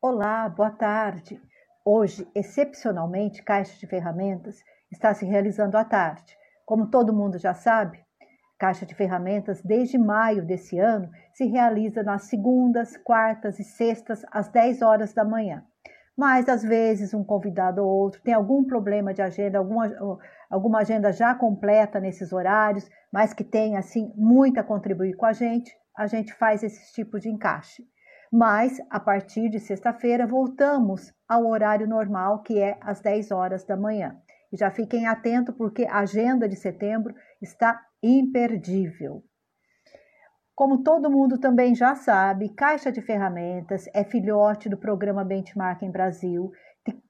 Olá, boa tarde. Hoje, excepcionalmente, Caixa de Ferramentas está se realizando à tarde. Como todo mundo já sabe, Caixa de Ferramentas, desde maio desse ano, se realiza nas segundas, quartas e sextas, às 10 horas da manhã. Mas, às vezes, um convidado ou outro tem algum problema de agenda, alguma, alguma agenda já completa nesses horários, mas que tem, assim, muito a contribuir com a gente, a gente faz esse tipo de encaixe. Mas, a partir de sexta-feira, voltamos ao horário normal, que é às 10 horas da manhã. E já fiquem atentos, porque a agenda de setembro está imperdível. Como todo mundo também já sabe, Caixa de Ferramentas é filhote do programa Benchmarking Brasil,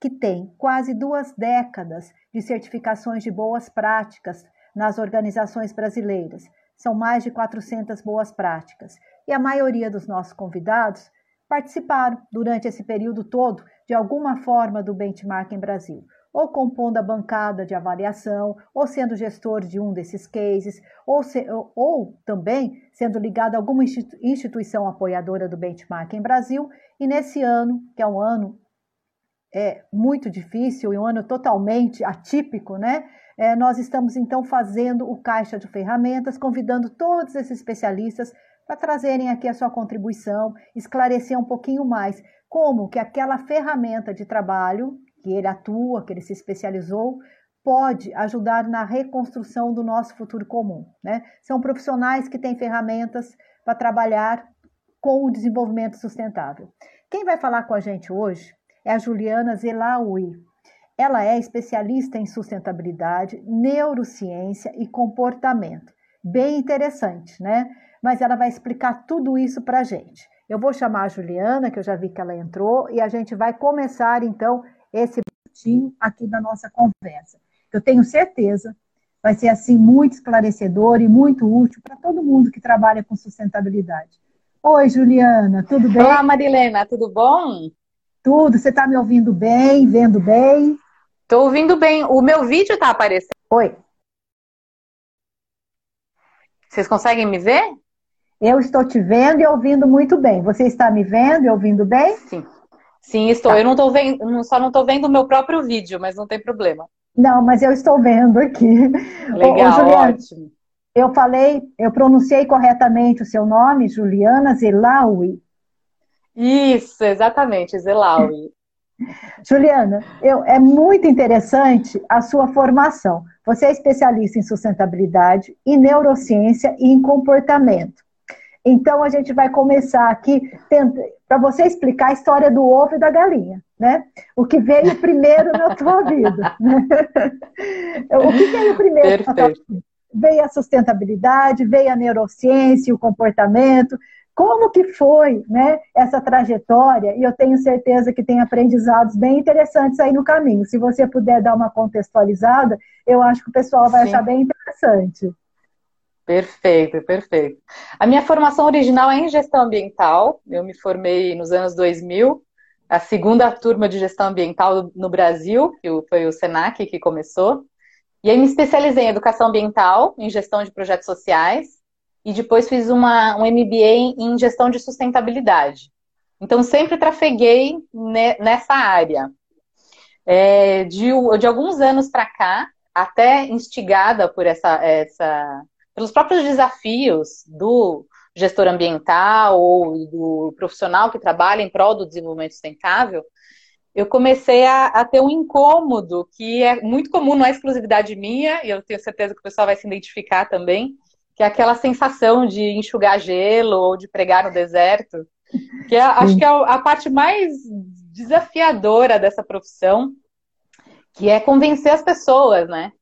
que tem quase duas décadas de certificações de boas práticas nas organizações brasileiras. São mais de 400 boas práticas. E a maioria dos nossos convidados participaram durante esse período todo de alguma forma do Benchmarking Brasil ou compondo a bancada de avaliação, ou sendo gestor de um desses cases, ou, se, ou também sendo ligado a alguma instituição apoiadora do benchmarking Brasil. E nesse ano, que é um ano é, muito difícil e um ano totalmente atípico, né? É, nós estamos então fazendo o caixa de ferramentas, convidando todos esses especialistas para trazerem aqui a sua contribuição, esclarecer um pouquinho mais como que aquela ferramenta de trabalho que ele atua, que ele se especializou, pode ajudar na reconstrução do nosso futuro comum. Né? São profissionais que têm ferramentas para trabalhar com o desenvolvimento sustentável. Quem vai falar com a gente hoje é a Juliana Zelaui. Ela é especialista em sustentabilidade, neurociência e comportamento. Bem interessante, né? Mas ela vai explicar tudo isso para a gente. Eu vou chamar a Juliana, que eu já vi que ela entrou, e a gente vai começar então esse minutinho aqui da nossa conversa. Eu tenho certeza vai ser assim muito esclarecedor e muito útil para todo mundo que trabalha com sustentabilidade. Oi, Juliana, tudo bem? Olá, Marilena, tudo bom? Tudo. Você está me ouvindo bem, vendo bem? Estou ouvindo bem. O meu vídeo está aparecendo. Oi. Vocês conseguem me ver? Eu estou te vendo e ouvindo muito bem. Você está me vendo e ouvindo bem? Sim. Sim, estou. Tá. Eu não estou vendo, só não estou vendo o meu próprio vídeo, mas não tem problema. Não, mas eu estou vendo aqui. Legal, Ô, Juliana, ótimo. Eu falei, eu pronunciei corretamente o seu nome, Juliana Zelaui. Isso, exatamente, Zelaui. Juliana, eu, é muito interessante a sua formação. Você é especialista em sustentabilidade, em neurociência e em comportamento. Então, a gente vai começar aqui para você explicar a história do ovo e da galinha, né? O que veio primeiro na tua vida. Né? o que veio primeiro Perfeito. na tua vida? Veio a sustentabilidade, veio a neurociência, o comportamento. Como que foi né, essa trajetória? E eu tenho certeza que tem aprendizados bem interessantes aí no caminho. Se você puder dar uma contextualizada, eu acho que o pessoal vai Sim. achar bem interessante. Perfeito, perfeito. A minha formação original é em gestão ambiental. Eu me formei nos anos 2000, a segunda turma de gestão ambiental no Brasil, que foi o SENAC que começou. E aí me especializei em educação ambiental, em gestão de projetos sociais, e depois fiz uma, um MBA em gestão de sustentabilidade. Então sempre trafeguei nessa área. É, de, de alguns anos para cá, até instigada por essa, essa pelos próprios desafios do gestor ambiental ou do profissional que trabalha em prol do desenvolvimento sustentável, eu comecei a, a, ter um incômodo que é muito comum, não é exclusividade minha, e eu tenho certeza que o pessoal vai se identificar também, que é aquela sensação de enxugar gelo ou de pregar no deserto, que é, acho que é a parte mais desafiadora dessa profissão, que é convencer as pessoas, né?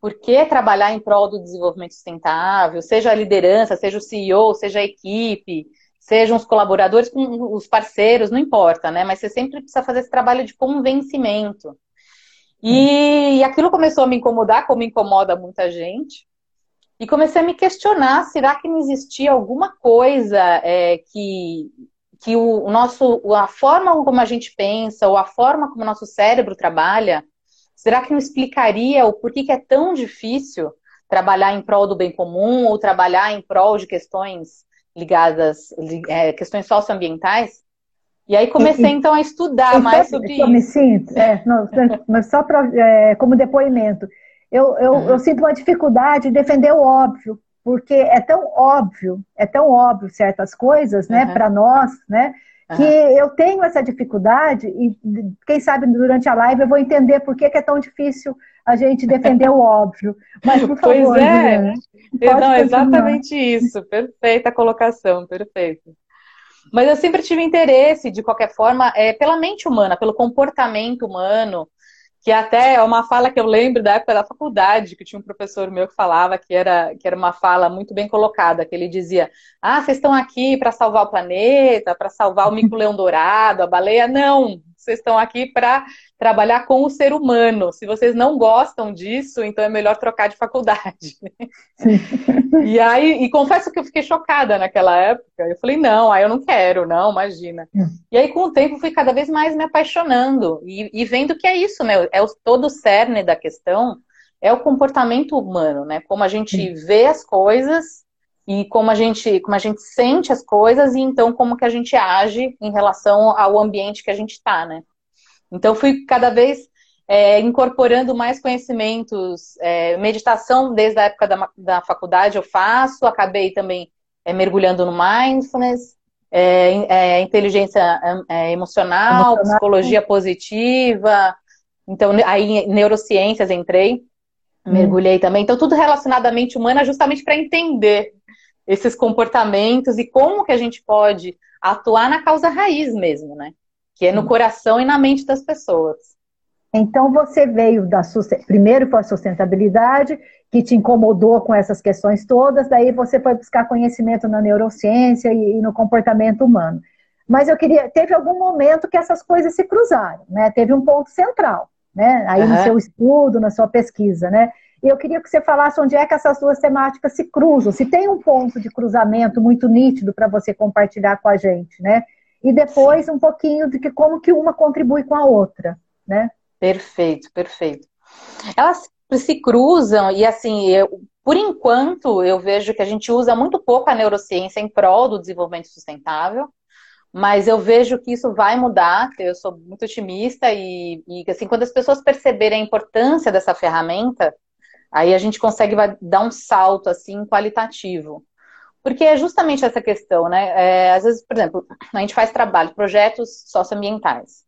Por que trabalhar em prol do desenvolvimento sustentável, seja a liderança, seja o CEO, seja a equipe, sejam os colaboradores, os parceiros, não importa, né? Mas você sempre precisa fazer esse trabalho de convencimento. E, e aquilo começou a me incomodar, como incomoda muita gente. E comecei a me questionar: será que não existia alguma coisa é, que, que o, o nosso, a forma como a gente pensa, ou a forma como o nosso cérebro trabalha, Será que não explicaria o porquê que é tão difícil trabalhar em prol do bem comum ou trabalhar em prol de questões ligadas, é, questões socioambientais? E aí comecei e, então a estudar mais sobre isso. Eu me sinto, é, não, mas só pra, é, como depoimento, eu, eu, uhum. eu sinto uma dificuldade de defender o óbvio, porque é tão óbvio, é tão óbvio certas coisas, né, uhum. para nós, né, que uhum. eu tenho essa dificuldade e quem sabe durante a live eu vou entender por que, que é tão difícil a gente defender o óbvio. Mas por favor, pois é, Juliana, não, exatamente isso, perfeita colocação, perfeito. Mas eu sempre tive interesse, de qualquer forma, é, pela mente humana, pelo comportamento humano, que até é uma fala que eu lembro da época da faculdade, que tinha um professor meu que falava que era, que era uma fala muito bem colocada, que ele dizia, ah, vocês estão aqui para salvar o planeta, para salvar o mico-leão dourado, a baleia, não, vocês estão aqui para trabalhar com o ser humano. Se vocês não gostam disso, então é melhor trocar de faculdade. e aí, e confesso que eu fiquei chocada naquela época. Eu falei, não, aí eu não quero, não, imagina. E aí, com o tempo, fui cada vez mais me apaixonando e, e vendo que é isso, né? É o, todo o cerne da questão é o comportamento humano, né? Como a gente vê as coisas e como a gente como a gente sente as coisas e então como que a gente age em relação ao ambiente que a gente está, né? Então fui cada vez é, incorporando mais conhecimentos, é, meditação desde a época da, da faculdade eu faço, acabei também é, mergulhando no mindfulness, é, é, inteligência é, emocional, emocional, psicologia positiva, então aí neurociências entrei, hum. mergulhei também, então tudo relacionado à mente humana justamente para entender esses comportamentos e como que a gente pode atuar na causa raiz mesmo, né? Que é no coração e na mente das pessoas. Então você veio da primeiro foi a sustentabilidade que te incomodou com essas questões todas, daí você foi buscar conhecimento na neurociência e, e no comportamento humano. Mas eu queria, teve algum momento que essas coisas se cruzaram, né? Teve um ponto central, né? Aí uhum. no seu estudo, na sua pesquisa, né? E eu queria que você falasse onde é que essas duas temáticas se cruzam, se tem um ponto de cruzamento muito nítido para você compartilhar com a gente, né? E depois um pouquinho de que como que uma contribui com a outra, né? Perfeito, perfeito. Elas se cruzam e assim, eu, por enquanto eu vejo que a gente usa muito pouco a neurociência em prol do desenvolvimento sustentável, mas eu vejo que isso vai mudar, eu sou muito otimista e, e assim, quando as pessoas perceberem a importância dessa ferramenta, Aí a gente consegue dar um salto assim qualitativo. Porque é justamente essa questão, né? É, às vezes, por exemplo, a gente faz trabalho, projetos socioambientais.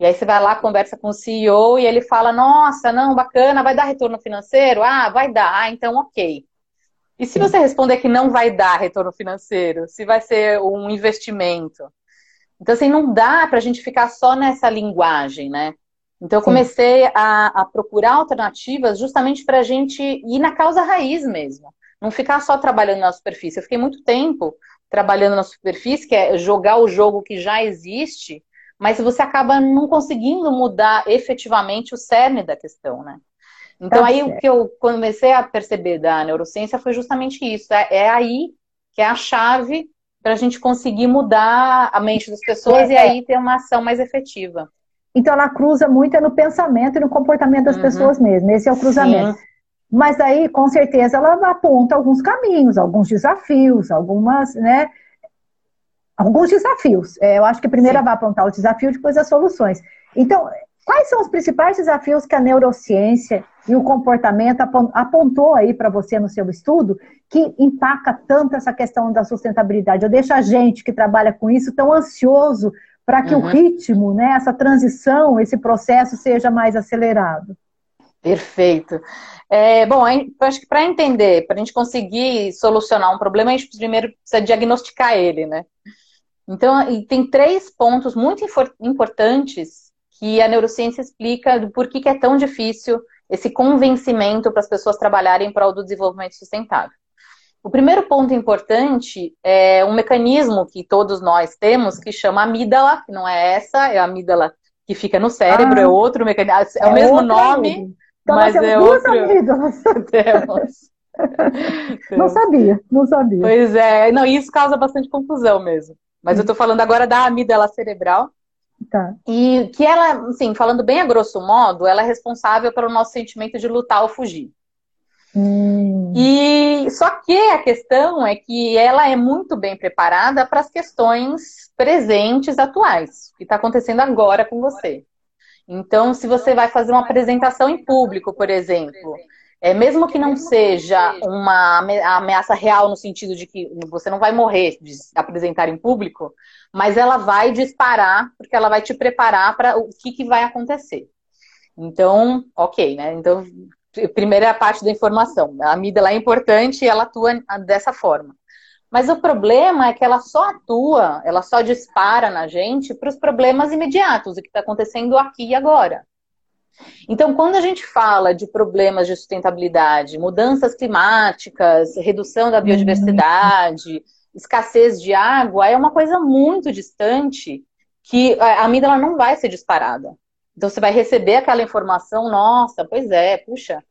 E aí você vai lá, conversa com o CEO e ele fala, nossa, não, bacana, vai dar retorno financeiro? Ah, vai dar, ah, então ok. E se você responder que não vai dar retorno financeiro, se vai ser um investimento? Então, assim, não dá para a gente ficar só nessa linguagem, né? Então eu comecei a, a, procurar alternativas justamente para a gente ir na causa raiz mesmo. Não ficar só trabalhando na superfície. Eu fiquei muito tempo trabalhando na superfície, que é jogar o jogo que já existe, mas você acaba não conseguindo mudar efetivamente o cerne da questão, né? Então tá aí certo. o que eu comecei a perceber da neurociência foi justamente isso. É, é aí que é a chave para a gente conseguir mudar a mente das pessoas é, e aí ter uma ação mais efetiva. Então ela cruza muito no pensamento e no comportamento das uhum. pessoas mesmo. Esse é o cruzamento. Sim. Mas aí, com certeza, ela aponta alguns caminhos, alguns desafios, algumas, né? Alguns desafios. É, eu acho que primeiro ela vai apontar o desafio, depois as soluções. Então, quais são os principais desafios que a neurociência e o comportamento apontou aí para você no seu estudo que impacta tanto essa questão da sustentabilidade? Eu deixo a gente que trabalha com isso tão ansioso para que uhum. o ritmo, né, essa transição, esse processo seja mais acelerado. Perfeito. É, bom, acho que para entender, para a gente conseguir solucionar um problema, a gente primeiro precisa diagnosticar ele, né? Então, tem três pontos muito importantes que a neurociência explica do porquê que é tão difícil esse convencimento para as pessoas trabalharem em prol do desenvolvimento sustentável. O primeiro ponto importante é um mecanismo que todos nós temos que chama amígdala, que não é essa, é a amígdala que fica no cérebro, é ah, é outro mecanismo, é, é o mesmo nome, então, mas é outro. temos. não sabia, não sabia. Pois é, não, isso causa bastante confusão mesmo. Mas eu estou falando agora da amígdala cerebral. Tá. E que ela, assim, falando bem a grosso modo, ela é responsável pelo nosso sentimento de lutar ou fugir. Hum. E só que a questão é que ela é muito bem preparada para as questões presentes, atuais, que está acontecendo agora com você. Então, se você vai fazer uma apresentação em público, por exemplo, é, mesmo que não seja uma ameaça real no sentido de que você não vai morrer de apresentar em público, mas ela vai disparar, porque ela vai te preparar para o que, que vai acontecer. Então, ok, né? Então, primeira parte da informação. A amígdala é importante e ela atua dessa forma. Mas o problema é que ela só atua, ela só dispara na gente para os problemas imediatos, o que está acontecendo aqui e agora. Então, quando a gente fala de problemas de sustentabilidade, mudanças climáticas, redução da biodiversidade, escassez de água, é uma coisa muito distante que a amígdala não vai ser disparada. Então, você vai receber aquela informação, nossa, pois é, puxa,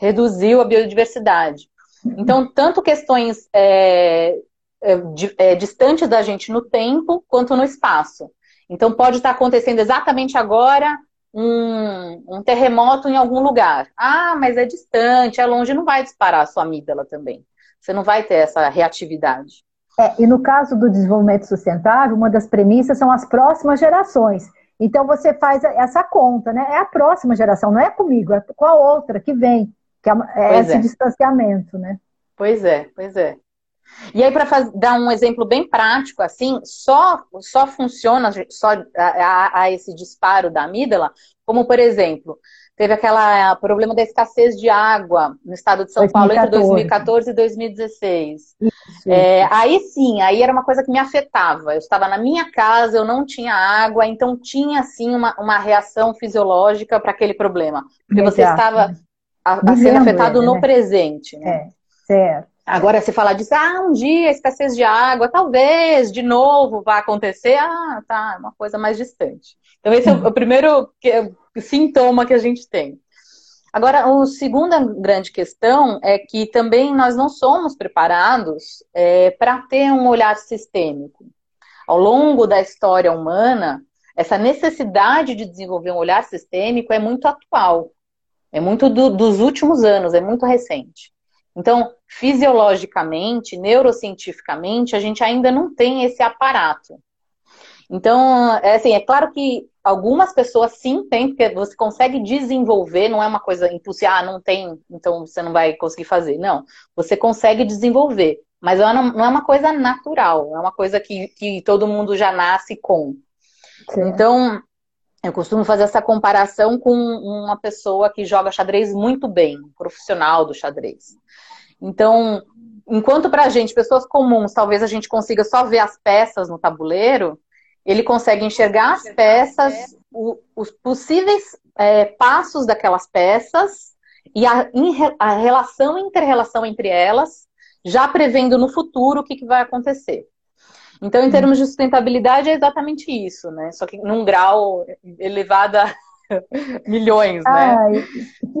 reduziu a biodiversidade. Então, tanto questões é, é, é, distantes da gente no tempo quanto no espaço. Então, pode estar acontecendo exatamente agora um, um, terremoto em algum lugar. Ah, mas é distante, é longe, não vai disparar a sua amígdala também. Você não vai ter essa reatividade. É, e no caso do desenvolvimento sustentável, uma das premissas são as próximas gerações. Então você faz essa conta, né? É a próxima geração, não é comigo, é com a outra que vem, que é, é esse é. distanciamento, né? Pois é, pois é. E aí, para dar um exemplo bem prático, assim, só, só funciona só a, a, esse disparo da amígdala, como por exemplo, teve aquele problema da escassez de água no estado de São 2014. Paulo entre 2014 e 2016. Isso. É, aí sim, aí era uma coisa que me afetava. Eu estava na minha casa, eu não tinha água, então tinha sim uma, uma reação fisiológica para aquele problema. Porque Exato. você estava a, a sendo afetado ele, no né? presente. Né? É, certo. Agora, se falar disso, ah, um dia escassez de água, talvez de novo vá acontecer, ah, tá, é uma coisa mais distante. Então, esse é o, o primeiro que, sintoma que a gente tem. Agora, a segunda grande questão é que também nós não somos preparados é, para ter um olhar sistêmico. Ao longo da história humana, essa necessidade de desenvolver um olhar sistêmico é muito atual, é muito do, dos últimos anos, é muito recente. Então, fisiologicamente, neurocientificamente, a gente ainda não tem esse aparato. Então, é assim, é claro que algumas pessoas sim têm, porque você consegue desenvolver, não é uma coisa impulsiva, ah, não tem, então você não vai conseguir fazer. Não, você consegue desenvolver, mas não é uma coisa natural, é uma coisa que, que todo mundo já nasce com. Sim. Então, eu costumo fazer essa comparação com uma pessoa que joga xadrez muito bem, um profissional do xadrez. Então, enquanto para a gente, pessoas comuns, talvez a gente consiga só ver as peças no tabuleiro, ele consegue enxergar as peças, o, os possíveis é, passos daquelas peças e a, a relação, inter-relação entre elas, já prevendo no futuro o que, que vai acontecer. Então, em termos de sustentabilidade, é exatamente isso, né? Só que num grau elevado a milhões, né?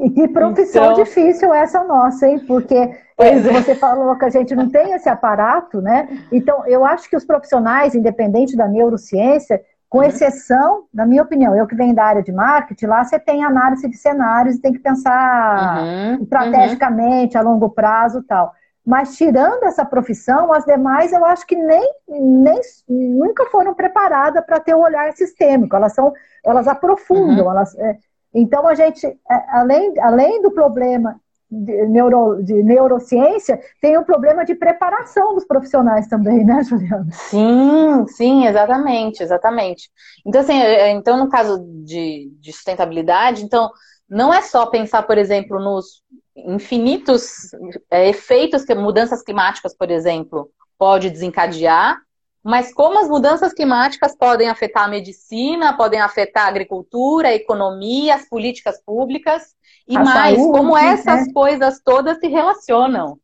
e que profissão então... difícil essa nossa, hein? Porque Pois é. Você falou que a gente não tem esse aparato, né? Então, eu acho que os profissionais, independente da neurociência, com uhum. exceção, na minha opinião, eu que venho da área de marketing, lá você tem análise de cenários e tem que pensar uhum. estrategicamente, a longo prazo tal. Mas tirando essa profissão, as demais eu acho que nem, nem nunca foram preparadas para ter um olhar sistêmico. Elas são, elas aprofundam. Uhum. Elas, é, então a gente, é, além, além do problema de, neuro, de neurociência, tem um problema de preparação dos profissionais também, né, Juliana? Sim, sim, exatamente, exatamente. Então, assim, é, é, então no caso de, de sustentabilidade, então, não é só pensar, por exemplo, nos infinitos é, efeitos que mudanças climáticas, por exemplo, pode desencadear, mas como as mudanças climáticas podem afetar a medicina, podem afetar a agricultura, a economia, as políticas públicas, e a mais, saúde, como essas né? coisas todas se relacionam.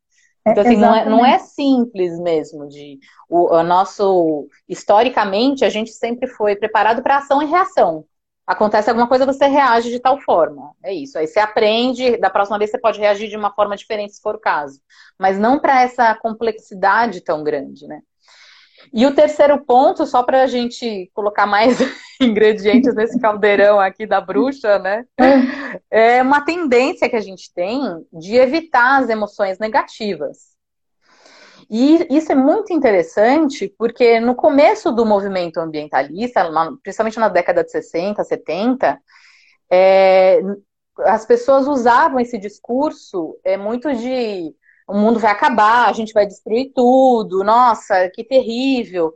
É, então, assim, não é, não é, simples mesmo. De, o, o, nosso, historicamente, a gente sempre foi preparado para ação e reação. Acontece alguma coisa, você reage de tal forma. É isso. Aí você aprende, da próxima vez você pode reagir de uma forma diferente, se for o caso. Mas não para essa complexidade tão grande, né? E o terceiro ponto, só para a gente colocar mais ingredientes nesse caldeirão aqui da bruxa, né? É uma tendência que a gente tem de evitar as emoções negativas. E isso é muito interessante porque no começo do movimento ambientalista, principalmente na década de 60, 70, é, as pessoas usavam esse discurso é, muito de o mundo vai acabar, a gente vai destruir tudo, nossa, que terrível.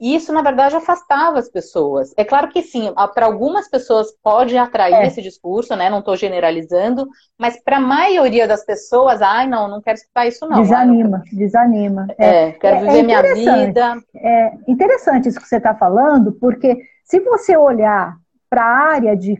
E isso, na verdade, afastava as pessoas. É claro que sim, para algumas pessoas pode atrair é. esse discurso, né? Não estou generalizando, mas para a maioria das pessoas, ai, não, não quero escutar isso, não. Desanima, ai, desanima. É, é quero é, viver minha vida. É interessante isso que você está falando, porque se você olhar para a área de,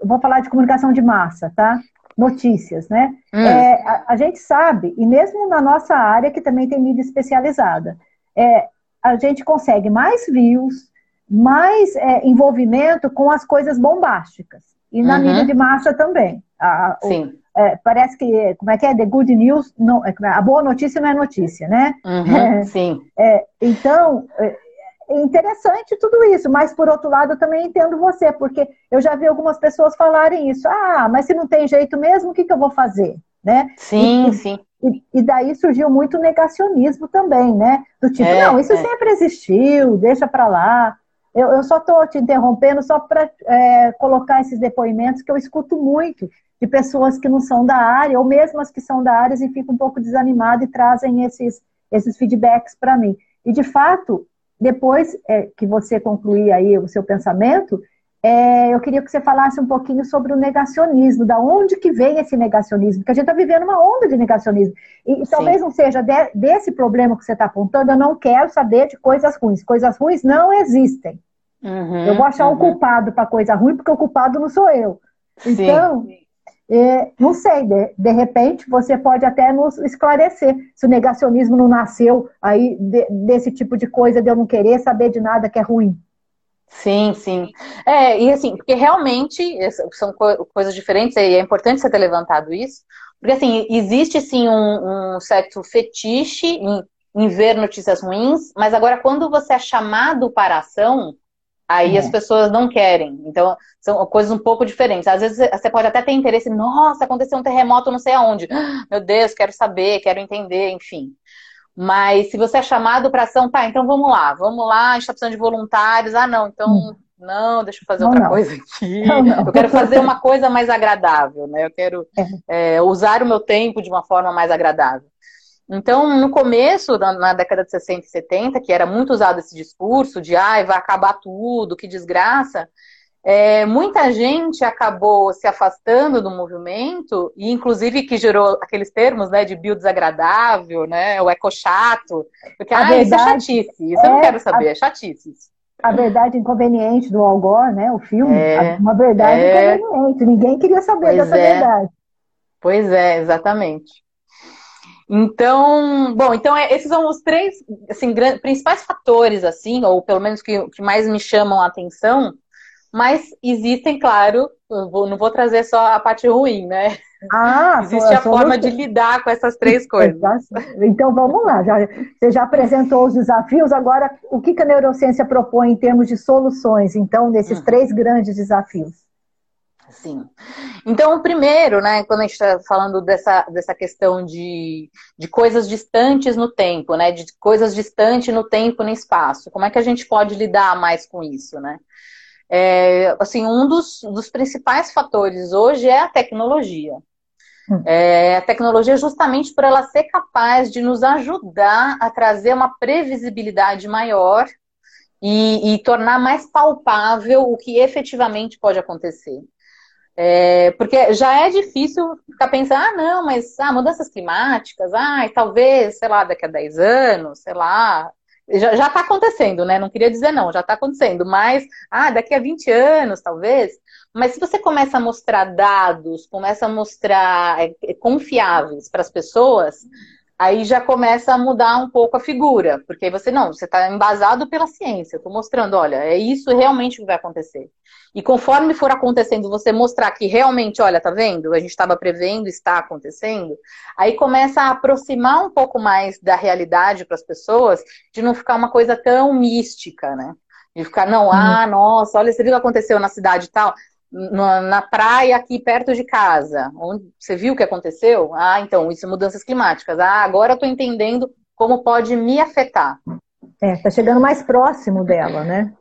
vou falar de comunicação de massa, tá? Notícias, né? Hum. É, a, a, gente sabe, e mesmo na nossa área, que também tem mídia especializada, é, a gente consegue mais views, mais é, envolvimento com as coisas bombásticas. E na uhum. mídia de massa também. A, Sim. O, é, parece que, como é que é? The good news, não, é, a boa notícia não é notícia, né? Uhum, é, sim. então, é interessante tudo isso, mas por outro lado eu também entendo você, porque eu já vi algumas pessoas falarem isso. Ah, mas se não tem jeito mesmo, o que, que eu vou fazer? Né? Sim, e, sim. E, e, daí surgiu muito negacionismo também, né? Do tipo, é, não, isso é. sempre existiu, deixa para lá. Eu, eu só estou te interrompendo só para é, colocar esses depoimentos que eu escuto muito de pessoas que não são da área, ou mesmo as que são da área e ficam um pouco desanimadas e trazem esses, esses feedbacks para mim. E, de fato, depois é, que você concluir aí o seu pensamento, é, eu queria que você falasse um pouquinho sobre o negacionismo, da onde que vem esse negacionismo, porque a gente está vivendo uma onda de negacionismo. E, e talvez não seja de, desse problema que você está apontando, eu não quero saber de coisas ruins. Coisas ruins não existem. Uhum, eu vou achar uhum. um culpado para coisa ruim, porque o culpado não sou eu. Sim. É, não sei, de, de, repente você pode até nos esclarecer se o negacionismo não nasceu aí de, desse tipo de coisa de eu não querer saber de nada que é ruim. Sim, sim. É, e assim, porque realmente são coisas diferentes, e é importante você ter levantado isso, porque assim, existe sim um, um certo fetiche em, em, ver notícias ruins, mas agora quando você é chamado para ação, aí é. as pessoas não querem. Então, são coisas um pouco diferentes. Às vezes você pode até ter interesse, nossa, aconteceu um terremoto não sei aonde. Meu Deus, quero saber, quero entender, enfim. Mas se você é chamado para ação, tá, então vamos lá, vamos lá, a gente está precisando de voluntários. Ah, não, então hum. não, deixa eu fazer não, outra não. coisa aqui. Não, eu quero fazer uma coisa mais agradável, né? Eu quero é. É, usar o meu tempo de uma forma mais agradável. Então, no começo, na, década de 60 e 70, que era muito usado esse discurso de ai, vai acabar tudo, que desgraça, é, muita gente acabou se afastando do movimento, e inclusive que gerou aqueles termos né, de bio desagradável, né, o eco chato, porque ah, isso é chatice, isso é, eu não é quero saber, a, é chatice. A verdade inconveniente do Al Gore, né, o filme, é, uma verdade é, inconveniente, ninguém queria saber dessa é. verdade. Pois é, exatamente. Então, bom, então esses são os três assim, principais fatores, assim, ou pelo menos que, que mais me chamam a atenção mas existem, claro, vou, não vou trazer só a parte ruim, né? Ah, Existe a forma de lidar com essas três coisas. Então vamos lá, já, você já apresentou os desafios, agora o que, que a neurociência propõe em termos de soluções, então, nesses hum. três grandes desafios? Sim. Então, o primeiro, né, quando a gente está falando dessa, dessa questão de, de coisas distantes no tempo, né, de coisas distantes no tempo e no espaço, como é que a gente pode lidar mais com isso, né? É, assim, um dos, dos principais fatores hoje é a tecnologia. Hum. É, a tecnologia, justamente por ela ser capaz de nos ajudar a trazer uma previsibilidade maior e, e tornar mais palpável o que efetivamente pode acontecer. É, porque já é difícil ficar pensando, ah, não, mas ah, mudanças climáticas, ah, talvez, sei lá, daqui a 10 anos, sei lá, já, já tá acontecendo, né? Não queria dizer não, já está acontecendo. Mas, ah, daqui a 20 anos, talvez. Mas se você começa a mostrar dados, começa a mostrar é, é confiáveis para as pessoas, aí já começa a mudar um pouco a figura, porque aí você não, você está embasado pela ciência, estou mostrando, olha, é isso realmente que vai acontecer. E conforme for acontecendo, você mostrar que realmente, olha, tá vendo? A gente estava prevendo, está acontecendo. Aí começa a aproximar um pouco mais da realidade para as pessoas, de não ficar uma coisa tão mística, né? De ficar, não, ah, nossa, olha, você viu o que aconteceu na cidade e tal? Na, na, praia aqui perto de casa. Onde, você viu o que aconteceu? Ah, então, isso é mudanças climáticas. Ah, agora eu estou entendendo como pode me afetar. É, tá chegando mais próximo dela, né?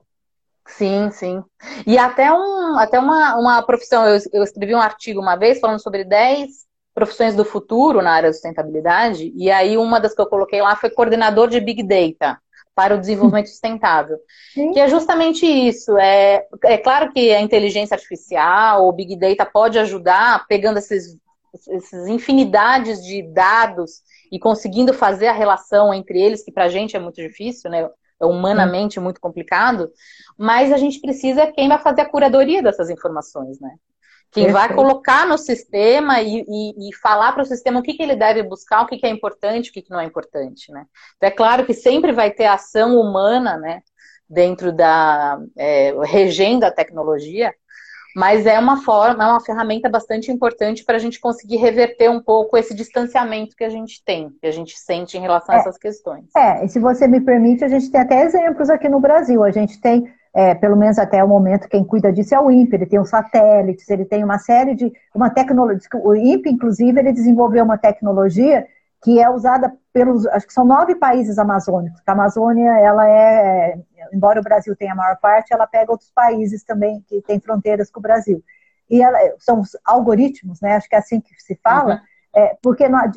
Sim, sim. E até, um, até uma, uma profissão, eu, eu escrevi um artigo uma vez falando sobre 10 profissões do futuro na área da sustentabilidade, e aí uma das que eu coloquei lá foi coordenador de Big Data para o desenvolvimento sustentável. Sim. Que é justamente isso. É, é claro que a inteligência artificial, o Big Data pode ajudar pegando esses, essas infinidades de dados e conseguindo fazer a relação entre eles, que para a gente é muito difícil, né? é humanamente muito complicado, mas a gente precisa quem vai fazer a curadoria dessas informações, né? Quem Perfeito. vai colocar no sistema e, e, e falar para o sistema o que, que ele deve buscar, o que, que é importante, o que, que não é importante, né? Então, é claro que sempre vai ter ação humana, né? Dentro da é, regendo a tecnologia, mas é uma forma, é uma ferramenta bastante importante para a gente conseguir reverter um pouco esse distanciamento que a gente tem, que a gente sente em relação é, a essas questões. É, e se você me permite, a gente tem até exemplos aqui no Brasil. A gente tem, é, pelo menos até o momento, quem cuida disso é o INPE, ele tem os satélites, ele tem uma série de. uma tecnologia. O INPE, inclusive, ele desenvolveu uma tecnologia que é usada pelos, acho que são nove países amazônicos. A Amazônia, ela é, embora o Brasil tenha a maior parte, ela pega outros países também que têm fronteiras com o Brasil. E ela, são os algoritmos, né? Acho que é assim que se fala, uhum. é, porque não,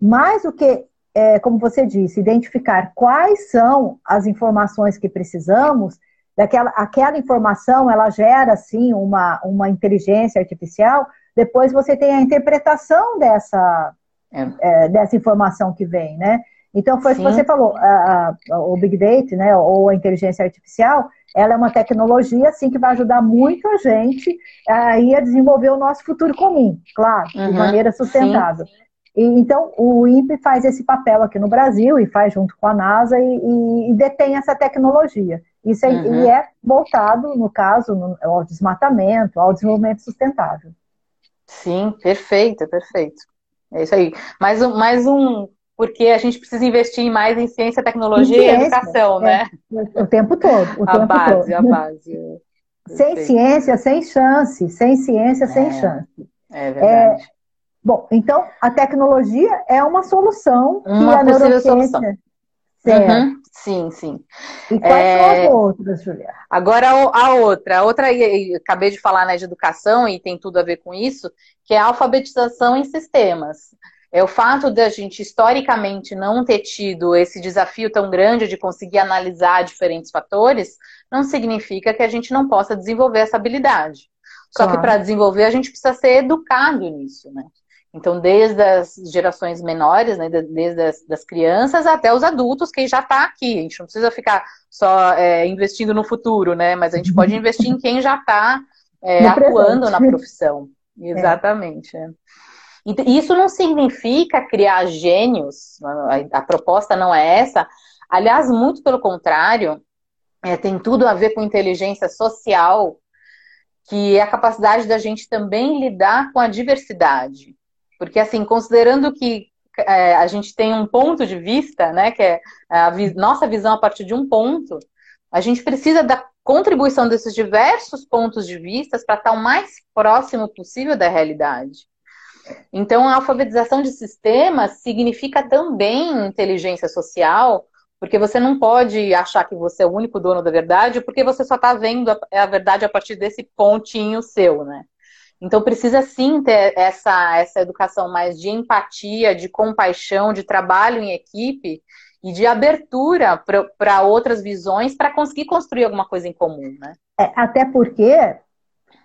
mais do que, é, como você disse, identificar quais são as informações que precisamos, daquela aquela informação ela gera assim uma, uma inteligência artificial. Depois você tem a interpretação dessa é. É, dessa informação que vem, né? Então foi o que você falou, a, a, o Big Data, né, ou a inteligência artificial, ela é uma tecnologia, assim, que vai ajudar muito a gente aí a desenvolver o nosso futuro comum, claro, uhum, de maneira sustentável. E, então, o INPE faz esse papel aqui no Brasil e faz junto com a NASA e, e, e detém essa tecnologia. Isso é, uhum. e é voltado, no caso, no, ao desmatamento, ao desenvolvimento sustentável. Sim, perfeito, perfeito. É isso aí. Mais um, mais um porque a gente precisa investir mais em ciência, tecnologia ciência, e educação, é, né? O tempo todo. O a tempo base, todo. a base. Sem ciência, sem chance. Sem ciência, é, sem chance. É verdade. É, bom, então a tecnologia é uma solução uma que a neurociência. Solução. Certo. Uhum. Sim, sim. E quais é... são as outras, Juliana? Agora a outra. A outra, acabei de falar né, de educação e tem tudo a ver com isso, que é a alfabetização em sistemas. É o fato da gente historicamente não ter tido esse desafio tão grande de conseguir analisar diferentes fatores, não significa que a gente não possa desenvolver essa habilidade. Só claro. que para desenvolver a gente precisa ser educado nisso, né? Então, desde as gerações menores, né, desde as das crianças até os adultos, que já está aqui. A gente não precisa ficar só é, investindo no futuro, né? Mas a gente pode investir em quem já está é, atuando na profissão. É. Exatamente. É. Isso não significa criar gênios, a, a, proposta não é essa. Aliás, muito pelo contrário, é, tem tudo a ver com inteligência social, que é a capacidade da gente também lidar com a diversidade. Porque, assim, considerando que é, a gente tem um ponto de vista, né, que é a vi nossa visão a partir de um ponto, a gente precisa da contribuição desses diversos pontos de vista para estar o mais próximo possível da realidade. Então, a alfabetização de sistemas significa também inteligência social, porque você não pode achar que você é o único dono da verdade, porque você só está vendo a, a, verdade a partir desse pontinho seu, né? Então, precisa sim ter essa, essa educação mais de empatia, de compaixão, de trabalho em equipe e de abertura para outras visões para conseguir construir alguma coisa em comum, né? É, até porque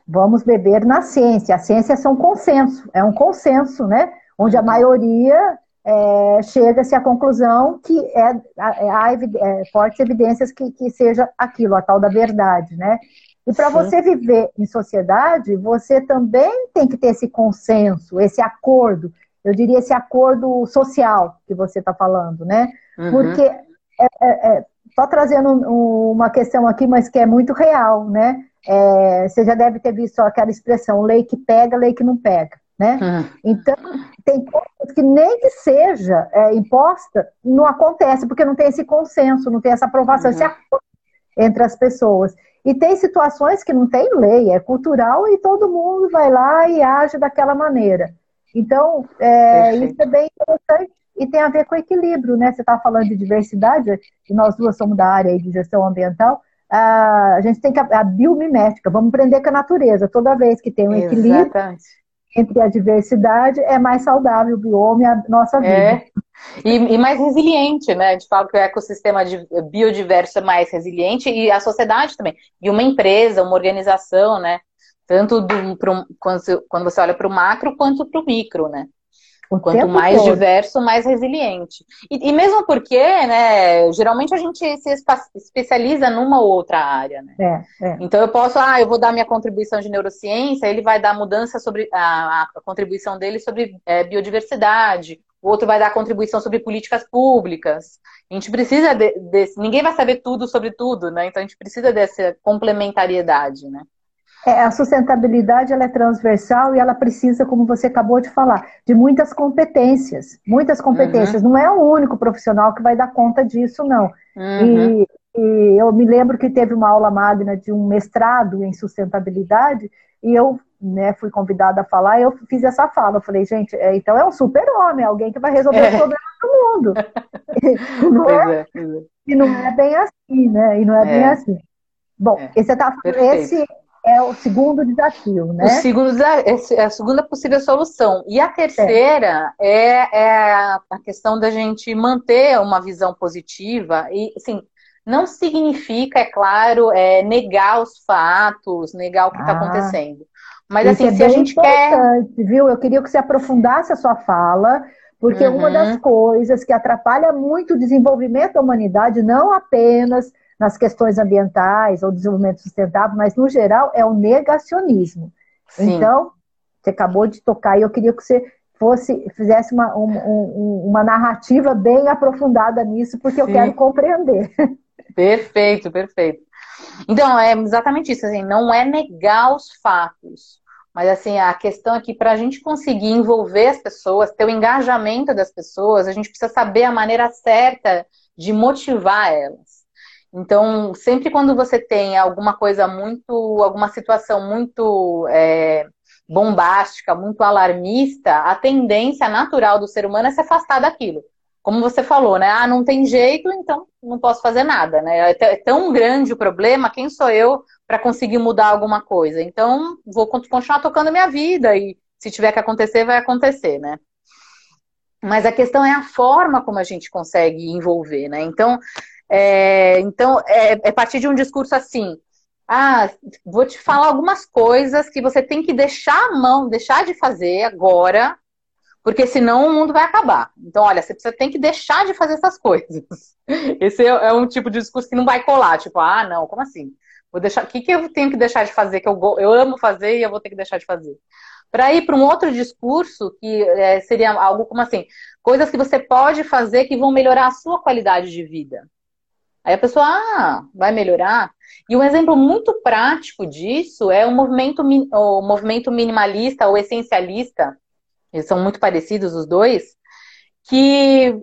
vamos beber na ciência. A ciência é um consenso, é um consenso, né? Onde a maioria é, chega-se à conclusão que é, é, há é, fortes evidências que, que seja aquilo, a tal da verdade, né? E para você viver em sociedade, você também tem que ter esse consenso, esse acordo. eu diria, esse acordo social que você está falando, né? Uhum. Porque é, é, é, só trazendo uma questão aqui, mas que é muito real, né? É, você já deve ter visto aquela expressão, lei que pega, lei que não pega, né? Uhum. Então, tem coisas que nem que seja é, imposta, não acontece, porque não tem esse consenso, não tem essa aprovação, uhum. esse acordo entre as pessoas. E tem situações que não tem lei, é cultural e todo mundo vai lá e age daquela maneira. Então, é, isso é bem interessante e tem a ver com equilíbrio, né? Você está falando de diversidade, e nós duas somos da área de gestão ambiental, a gente tem que a, a biomimética, vamos aprender com a natureza. Toda vez que tem um equilíbrio Exatamente. Entre a diversidade, é mais saudável o bioma e a nossa vida. É. E, e, mais resiliente, né? A gente fala que o ecossistema biodiverso é mais resiliente e a sociedade também. E uma empresa, uma organização, né? Tanto do, pro, quando, quando você olha para o macro quanto para o micro, né? O Quanto mais todo. diverso, mais resiliente. E, e, mesmo porque, né, geralmente a gente se especializa numa ou outra área, né? É, é. Então eu posso, ah, eu vou dar minha contribuição de neurociência, ele vai dar mudança sobre a, a contribuição dele sobre é, biodiversidade, o outro vai dar contribuição sobre políticas públicas. A gente precisa de, desse, ninguém vai saber tudo sobre tudo, né? Então a gente precisa dessa complementariedade, né? É, a sustentabilidade ela é transversal e ela precisa, como você acabou de falar, de muitas competências. Muitas competências. Uhum. Não é o único profissional que vai dar conta disso, não. Uhum. E, e, eu me lembro que teve uma aula magna de um mestrado em sustentabilidade e eu né, fui convidada a falar e eu fiz essa fala. Eu falei, gente, é, então é um super-homem, alguém que vai resolver é. os problemas do mundo. não é, é, e não é bem assim, né? E não é, bem é. assim. Bom, é. esse, tá, esse é o segundo desafio, né? O segundo é a segunda possível solução. E a terceira é, é, a questão da gente manter uma visão positiva e, assim, não significa, é claro, é, negar os fatos, negar o que está ah, acontecendo. Mas assim, é se a gente quer. Viu? Eu queria que você aprofundasse a sua fala, porque uhum. uma das coisas que atrapalha muito o desenvolvimento da humanidade, não apenas nas questões ambientais ou desenvolvimento sustentável, mas no geral é o negacionismo. Sim. Então, você acabou de tocar e eu queria que você fosse fizesse uma, um, um, uma narrativa bem aprofundada nisso, porque Sim. eu quero compreender. Perfeito, perfeito. Então, é exatamente isso, assim, não é negar os fatos, mas assim, a questão aqui, para a gente conseguir envolver as pessoas, ter o engajamento das pessoas, a gente precisa saber a maneira certa de motivar elas. Então, sempre quando você tem alguma coisa muito, alguma situação muito é, bombástica, muito alarmista, a tendência natural do ser humano é se afastar daquilo. Como você falou, né? Ah, não tem jeito, então não posso fazer nada, né? É, é tão grande o problema, quem sou eu para conseguir mudar alguma coisa? Então, vou continuar tocando minha vida e se tiver que acontecer, vai acontecer, né? Mas a questão é a forma como a gente consegue envolver, né? Então, é, então, é, é partir de um discurso assim, ah, vou te falar algumas coisas que você tem que deixar a mão, deixar de fazer agora, porque senão o mundo vai acabar. Então, olha, você precisa, tem que deixar de fazer essas coisas. Esse é, é, um tipo de discurso que não vai colar, tipo, ah, não, como assim? Vou deixar, o que, que eu tenho que deixar de fazer que eu, eu amo fazer e eu vou ter que deixar de fazer? Para ir para um outro discurso que é, seria algo como assim, coisas que você pode fazer que vão melhorar a sua qualidade de vida. Aí a pessoa, ah, vai melhorar. E um exemplo muito prático disso é o movimento, o movimento minimalista ou essencialista, eles são muito parecidos os dois, que,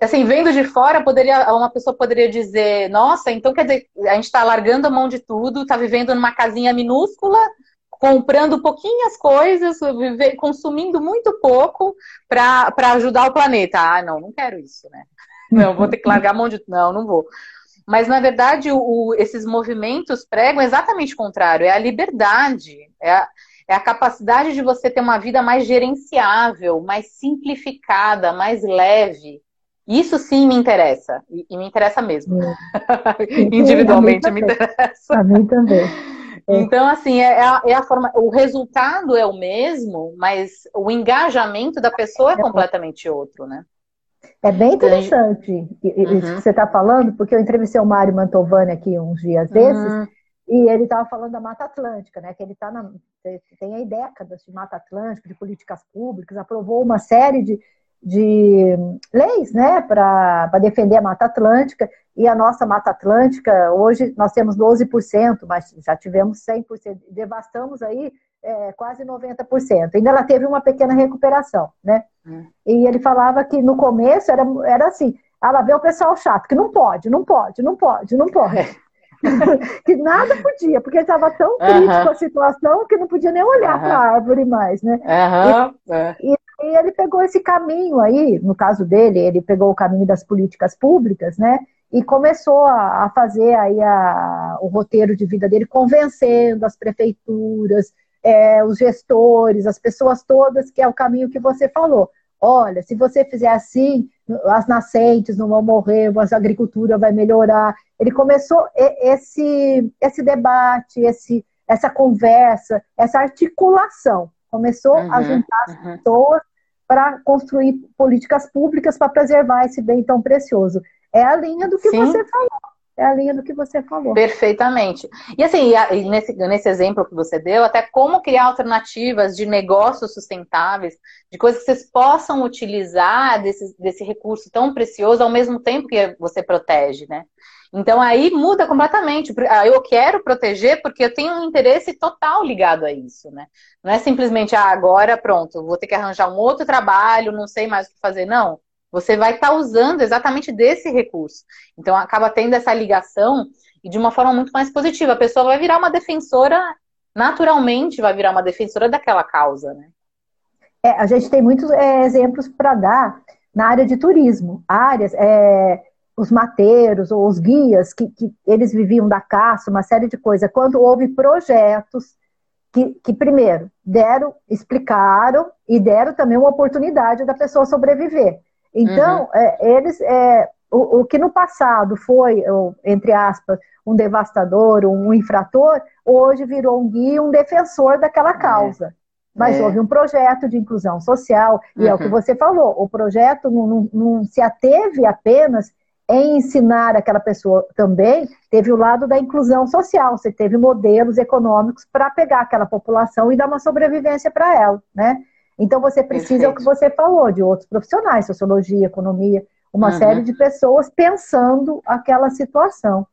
assim, vendo de fora, poderia, uma pessoa poderia dizer, nossa, então quer dizer, a gente está largando a mão de tudo, está vivendo numa casinha minúscula, comprando pouquinhas coisas, consumindo muito pouco para ajudar o planeta. Ah, não, não quero isso, né? Não, vou ter que largar a mão de. Não, não vou. Mas, na verdade, o, esses movimentos pregam exatamente o contrário: é a liberdade, é a, é a capacidade de você ter uma vida mais gerenciável, mais simplificada, mais leve. Isso sim me interessa, e, e me interessa mesmo. Individualmente me interessa. A mim também. É. Então, assim, é, é, a, é, a, forma. O resultado é o mesmo, mas o engajamento da pessoa é, é completamente outro, né? É bem interessante uhum. isso que você está falando, porque eu entrevistei o Mário Mantovani aqui uns dias desses, uhum. E ele estava falando da Mata Atlântica, né? Que ele está na tem aí décadas de Mata Atlântica, de políticas públicas, aprovou uma série de, de leis, né, para defender a Mata Atlântica. E a nossa Mata Atlântica, hoje nós temos 12%, mas já tivemos 100%, devastamos aí é, quase 90%. Ainda ela teve uma pequena recuperação, né? Hum. E ele falava que no começo era, era assim, ela vê o pessoal chato, que não pode, não pode, não pode, não pode. É. que nada podia, porque ele estava tão crítico uh -huh. a situação que não podia nem olhar uh -huh. para a árvore mais, né? Uh -huh. e, e, ele pegou esse caminho aí, no caso dele, ele pegou o caminho das políticas públicas, né? E começou a, a fazer aí a, o roteiro de vida dele, convencendo as prefeituras, é, os gestores, as pessoas todas, que é o caminho que você falou. Olha, se você fizer assim, as nascentes não vão morrer, a agricultura vai melhorar. Ele começou esse, esse debate, esse, essa conversa, essa articulação. Começou uhum, a juntar as uhum. pessoas para construir políticas públicas para preservar esse bem tão precioso. É a linha do que Sim. você falou é a linha do que você falou. Perfeitamente. E assim, nesse, nesse exemplo que você deu, até como criar alternativas de negócios sustentáveis, de coisas que vocês possam utilizar desse, desse recurso tão precioso ao mesmo tempo que você protege, né? Então aí muda completamente. Ah, eu quero proteger porque eu tenho um interesse total ligado a isso, né? Não é simplesmente, ah, agora pronto, vou ter que arranjar um outro trabalho, não sei mais o que fazer. Não você vai estar tá usando exatamente desse recurso. Então acaba tendo essa ligação e de uma forma muito mais positiva. A pessoa vai virar uma defensora, naturalmente vai virar uma defensora daquela causa, né? É, a gente tem muitos é, exemplos para dar na área de turismo. Áreas, é, os mateiros ou os guias, que, que, eles viviam da caça, uma série de coisas. Quando houve projetos que, que, primeiro, deram, explicaram e deram também uma oportunidade da pessoa sobreviver. Então, uhum. é, eles, é, o, o, que no passado foi, entre aspas, um devastador, um infrator, hoje virou um guia, um defensor daquela é. causa. É. Mas houve um projeto de inclusão social, e uhum. é o que uhum. você falou, o projeto não, não, não se ateve apenas em ensinar aquela pessoa também, teve o lado da inclusão social, você teve modelos econômicos para pegar aquela população e dar uma sobrevivência para ela, né? Então você precisa, é o que você falou, de outros profissionais, sociologia, economia, uma uhum. série de pessoas pensando aquela situação.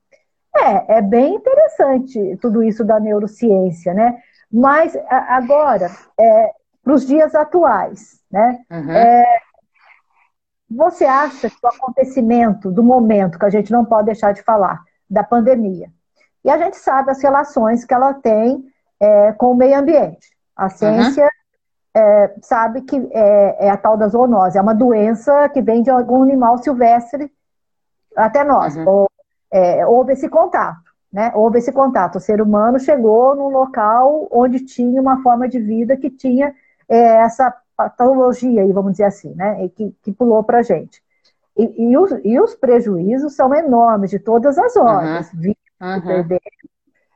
É, é bem interessante tudo isso da neurociência, né? Mas agora, é, para os dias atuais, né? Uhum. É, você acha que o acontecimento do momento, que a gente não pode deixar de falar, da pandemia, e a gente sabe as relações que ela tem é, com o meio ambiente. A ciência uhum é, sabe que é, é, a tal da zoonose, é uma doença que vem de algum animal silvestre até nós. Uhum. Ou, é, houve esse contato, né? Houve esse contato. O ser humano chegou num local onde tinha uma forma de vida que tinha é, essa patologia, aí, vamos dizer assim, né? Que, que pulou para a gente. E, e, os, e, os, prejuízos são enormes de todas as ordens. Uhum. Uhum.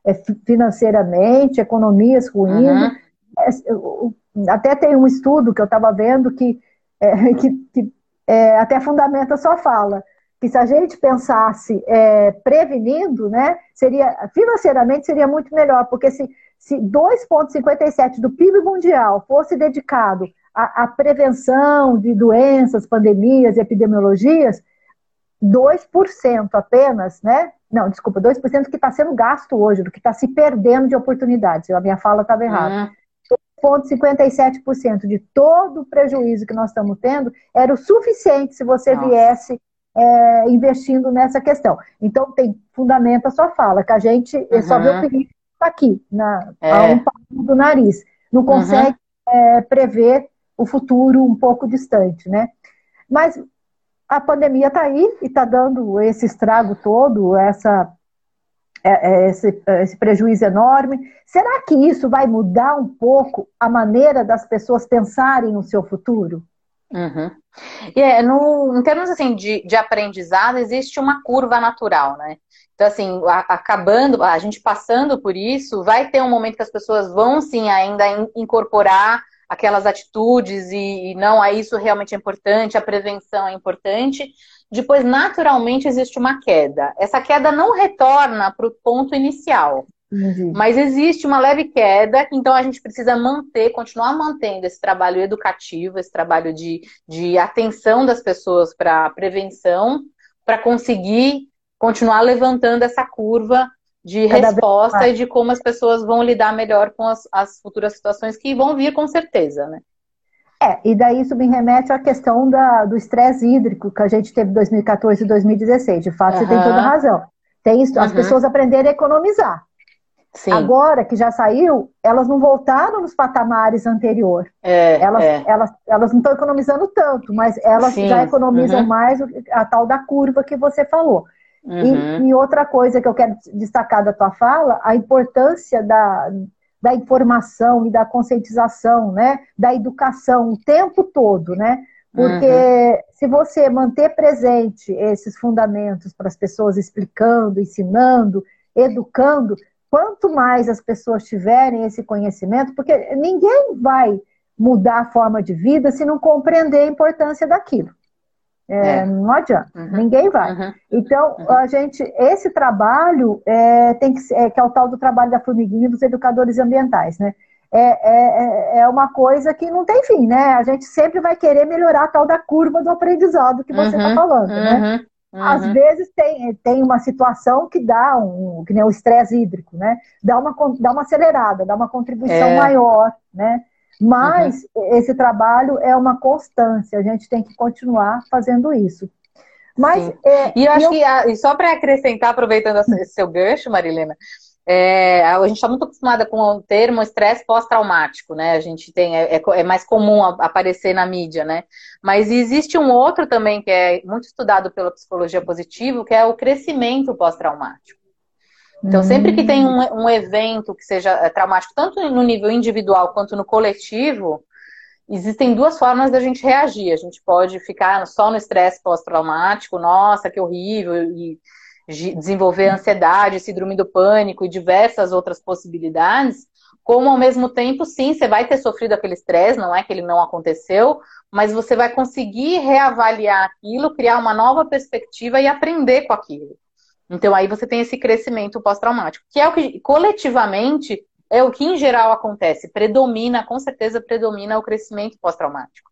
É, financeiramente, economias ruindo. Uhum até tem um estudo que eu estava vendo que, é, que, que é, até fundamenta a sua fala, que se a gente pensasse é, prevenindo, né, seria, financeiramente seria muito melhor, porque se, se 2,57% do PIB mundial fosse dedicado à, à, prevenção de doenças, pandemias epidemiologias, 2% apenas, né? Não, desculpa, 2% que está sendo gasto hoje, do que está se perdendo de oportunidades. A minha fala estava errada. Uhum. 0,57% de todo o prejuízo que nós estamos tendo era o suficiente se você Nossa. viesse é, investindo nessa questão. Então, tem fundamento a sua fala, que a gente uhum. só vê o perigo aqui, na, é. a um palmo do nariz. Não uhum. consegue uhum. é, prever o futuro um pouco distante, né? Mas a pandemia está aí e está dando esse estrago todo, essa é, é, esse, é, esse, prejuízo enorme. Será que isso vai mudar um pouco a maneira das pessoas pensarem no seu futuro? Uhum. E é, no, em termos assim de, de aprendizado, existe uma curva natural, né? Então, assim, a, acabando, a gente passando por isso, vai ter um momento que as pessoas vão sim ainda in, incorporar aquelas atitudes e, e não, a isso realmente é importante, a prevenção é importante, depois naturalmente existe uma queda. Essa queda não retorna para o ponto inicial. Uhum. Mas existe uma leve queda, então a gente precisa manter, continuar mantendo esse trabalho educativo, esse trabalho de, de atenção das pessoas para prevenção, para conseguir continuar levantando essa curva de Cada resposta e de como as pessoas vão lidar melhor com as, as futuras situações que vão vir com certeza, né? É, e daí isso me remete à questão da, do estresse hídrico que a gente teve em 2014 e 2016. De fato, uhum. você tem toda razão. Tem isso, uhum. as pessoas aprenderem a economizar. Sim. Agora que já saiu, elas não voltaram nos patamares anteriores. É, elas, é. elas, elas não estão economizando tanto, mas elas Sim. já economizam uhum. mais a tal da curva que você falou. Uhum. E, e, outra coisa que eu quero destacar da tua fala, a importância da, da informação e da conscientização, né? Da educação o tempo todo, né? Porque uhum. se você manter presente esses fundamentos para as pessoas explicando, ensinando, educando, quanto mais as pessoas tiverem esse conhecimento, porque ninguém vai mudar a forma de vida se não compreender a importância daquilo. É, é. Não adianta, uhum. ninguém vai. Uhum. Então, uhum. a gente, esse trabalho é, tem que, é, que é o tal do trabalho da formiguinha dos educadores ambientais, né? É, é, é uma coisa que não tem fim, né? A gente sempre vai querer melhorar a tal da curva do aprendizado que você está uhum. falando, né? Uhum. Às vezes tem, tem uma situação que dá um, que nem o estresse hídrico, né? Dá uma, dá uma acelerada, dá uma contribuição é. maior, né? Mas uhum. esse trabalho é uma constância, a gente tem que continuar fazendo isso. Mas, é, e eu acho eu... que, só para acrescentar, aproveitando esse seu gancho, Marilena, é, a gente está muito acostumada com o termo estresse pós-traumático, né? A gente tem, é, é, é mais comum aparecer na mídia, né? Mas existe um outro também que é muito estudado pela psicologia positiva, que é o crescimento pós-traumático. Então, sempre que tem um, um, evento que seja é, traumático, tanto no nível individual quanto no coletivo, existem duas formas da gente reagir. A gente pode ficar só no estresse pós-traumático, nossa, que horrível, e desenvolver ansiedade, síndrome do pânico e diversas outras possibilidades, como ao mesmo tempo, sim, você vai ter sofrido aquele estresse, não é que ele não aconteceu, mas você vai conseguir reavaliar aquilo, criar uma nova perspectiva e aprender com aquilo. Então aí você tem esse crescimento pós-traumático, que é o que coletivamente é o que em geral acontece, predomina, com certeza predomina o crescimento pós-traumático.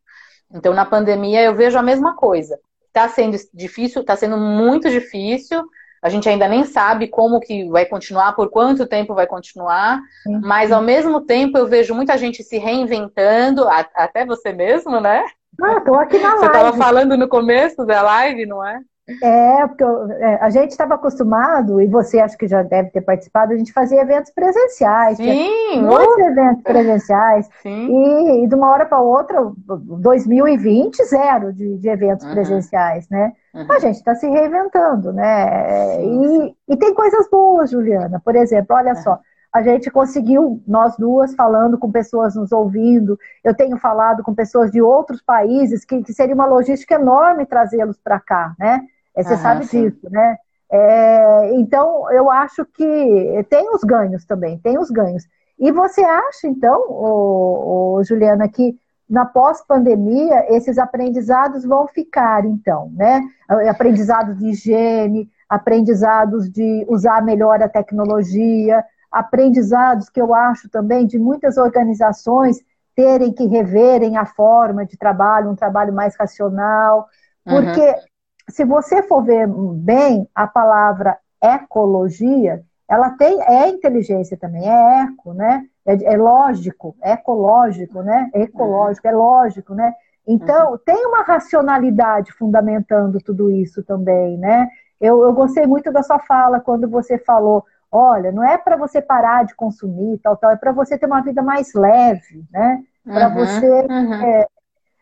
Então na pandemia eu vejo a mesma coisa. Está sendo difícil, está sendo muito difícil, a gente ainda nem sabe como que vai continuar, por quanto tempo vai continuar, uhum. mas ao mesmo tempo eu vejo muita gente se reinventando, até você mesmo, né? Ah, tô aqui na live. Você estava falando no começo da live, não é? É, porque é, a gente estava acostumado, e você acho que já deve ter participado, a gente fazia eventos presenciais. Sim, muitos eventos presenciais. Sim. E, e de uma hora para outra, 2020, zero de, de eventos uhum. presenciais, né? Uhum. A gente está se reinventando, né? E, e, tem coisas boas, Juliana. Por exemplo, olha só, a gente conseguiu, nós duas, falando com pessoas nos ouvindo. Eu tenho falado com pessoas de outros países, que, que seria uma logística enorme trazê-los para cá, né? É, você sabe sim. disso, né? É, então, eu acho que tem os ganhos também, tem os ganhos. E você acha, então, ô, ô, Juliana, que na pós-pandemia esses aprendizados vão ficar, então, né? Aprendizados de higiene, aprendizados de usar melhor a tecnologia, aprendizados que eu acho também de muitas organizações terem que reverem a forma de trabalho, um trabalho mais racional, porque uhum se você for ver bem a palavra ecologia, ela tem é inteligência também, é eco, né? É, é lógico, é ecológico, né? É ecológico, é lógico, né? Então, uhum. tem uma racionalidade fundamentando tudo isso também, né? Eu, eu gostei muito da sua fala quando você falou, olha, não é para você parar de consumir, tal, tal, é para você ter uma vida mais leve, né? Para uhum, você. Uhum. É...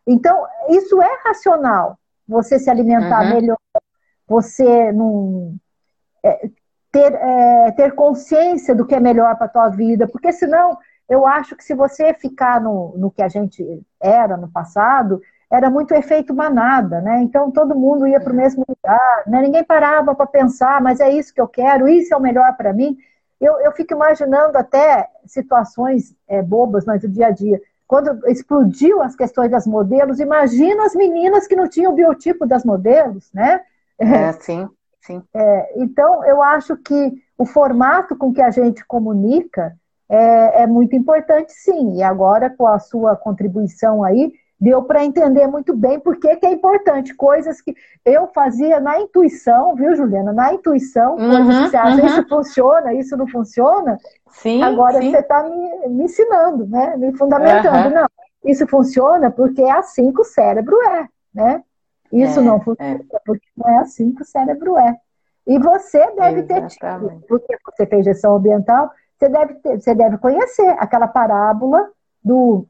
Então, isso é racional, você se alimentar uhum. melhor, você não é, ter, é, ter consciência do que é melhor para a tua vida, porque senão eu acho que se você ficar no, no que a gente era no passado, era muito efeito manada, né? Então todo mundo ia para o mesmo lugar, né? ninguém parava para pensar, mas é isso que eu quero, isso é o melhor para mim. Eu, eu fico imaginando até situações é, bobas, mas do dia a dia quando explodiu as questões das modelos, imagina as meninas que não tinham o biotipo das modelos, né? É, sim, sim. É, então, eu acho que o formato com que a gente comunica é, é muito importante, sim. E agora, com a sua contribuição aí, deu para entender muito bem por que, é importante. Coisas que eu fazia na intuição, viu, Juliana? Na intuição, uhum, coisas que você acha, uhum. isso funciona, isso não funciona. Sim, Agora sim. você está me, me, ensinando, né? Me fundamentando. Uhum. Não, isso funciona porque é assim que o cérebro é, né? Isso é, não funciona é. porque não é assim que o cérebro é. E você deve Exatamente. ter tido, porque você fez gestão ambiental, você deve, ter, você deve conhecer aquela parábola do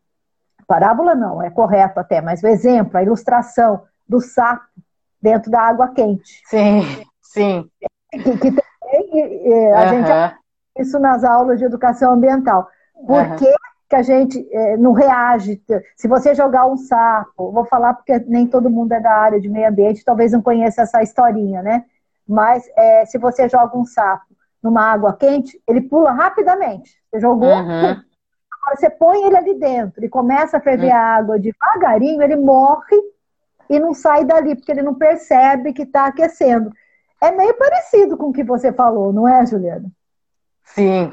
parábola não, é correto até, mas o exemplo, a ilustração do sapo dentro da água quente. Sim, sim. Que, que também a uhum. gente isso nas aulas de educação ambiental. Por uhum. que, que a gente é, não reage? Se você jogar um sapo, vou falar porque nem todo mundo é da área de meio ambiente, talvez não conheça essa historinha, né? Mas é, se você joga um sapo numa água quente, ele pula rapidamente. Você jogou, uhum. Agora você põe ele ali dentro e começa a ferver hum. a água devagarinho, ele morre e não sai dali, porque ele não percebe que está aquecendo. É meio parecido com o que você falou, não é, Juliana? Sim,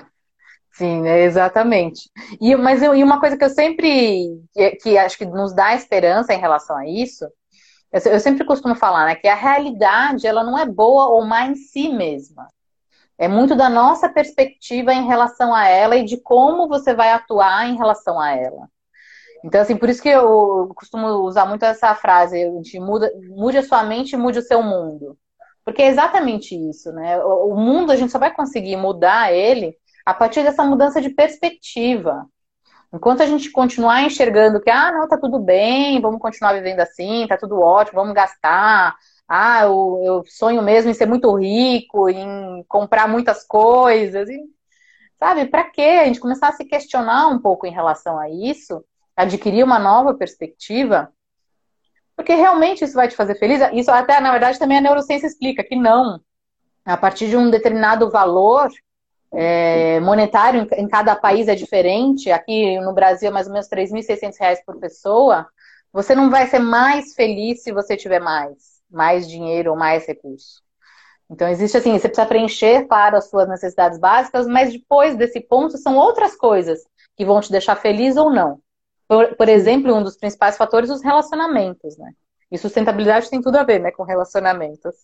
sim, é exatamente. E, mas eu, e uma coisa que eu sempre, que, que, acho que nos dá esperança em relação a isso, eu, eu sempre costumo falar, né, que a realidade, ela não é boa ou má em si mesma. É muito da nossa perspectiva em relação a ela e de como você vai atuar em relação a ela. Então, assim, por isso que eu costumo usar muito essa frase de muda, mude a sua mente e mude o seu mundo. Porque é exatamente isso, né? O mundo a gente só vai conseguir mudar ele a partir dessa mudança de perspectiva. Enquanto a gente continuar enxergando que, ah, não, tá tudo bem, vamos continuar vivendo assim, tá tudo ótimo, vamos gastar, ah, eu, eu sonho mesmo em ser muito rico, em comprar muitas coisas, e, sabe? Para quê? A gente começar a se questionar um pouco em relação a isso, adquirir uma nova perspectiva, porque realmente isso vai te fazer feliz. Isso até, na verdade, também a neurociência explica que não. A partir de um determinado valor é, monetário em, cada país é diferente. Aqui no Brasil é mais ou menos R$ 3.600 por pessoa. Você não vai ser mais feliz se você tiver mais mais dinheiro ou mais recurso. Então, existe assim, você precisa preencher, claro, as suas necessidades básicas, mas depois desse ponto são outras coisas que vão te deixar feliz ou não. Por, por exemplo, um dos principais fatores, os relacionamentos, né? E sustentabilidade tem tudo a ver, né, com relacionamentos.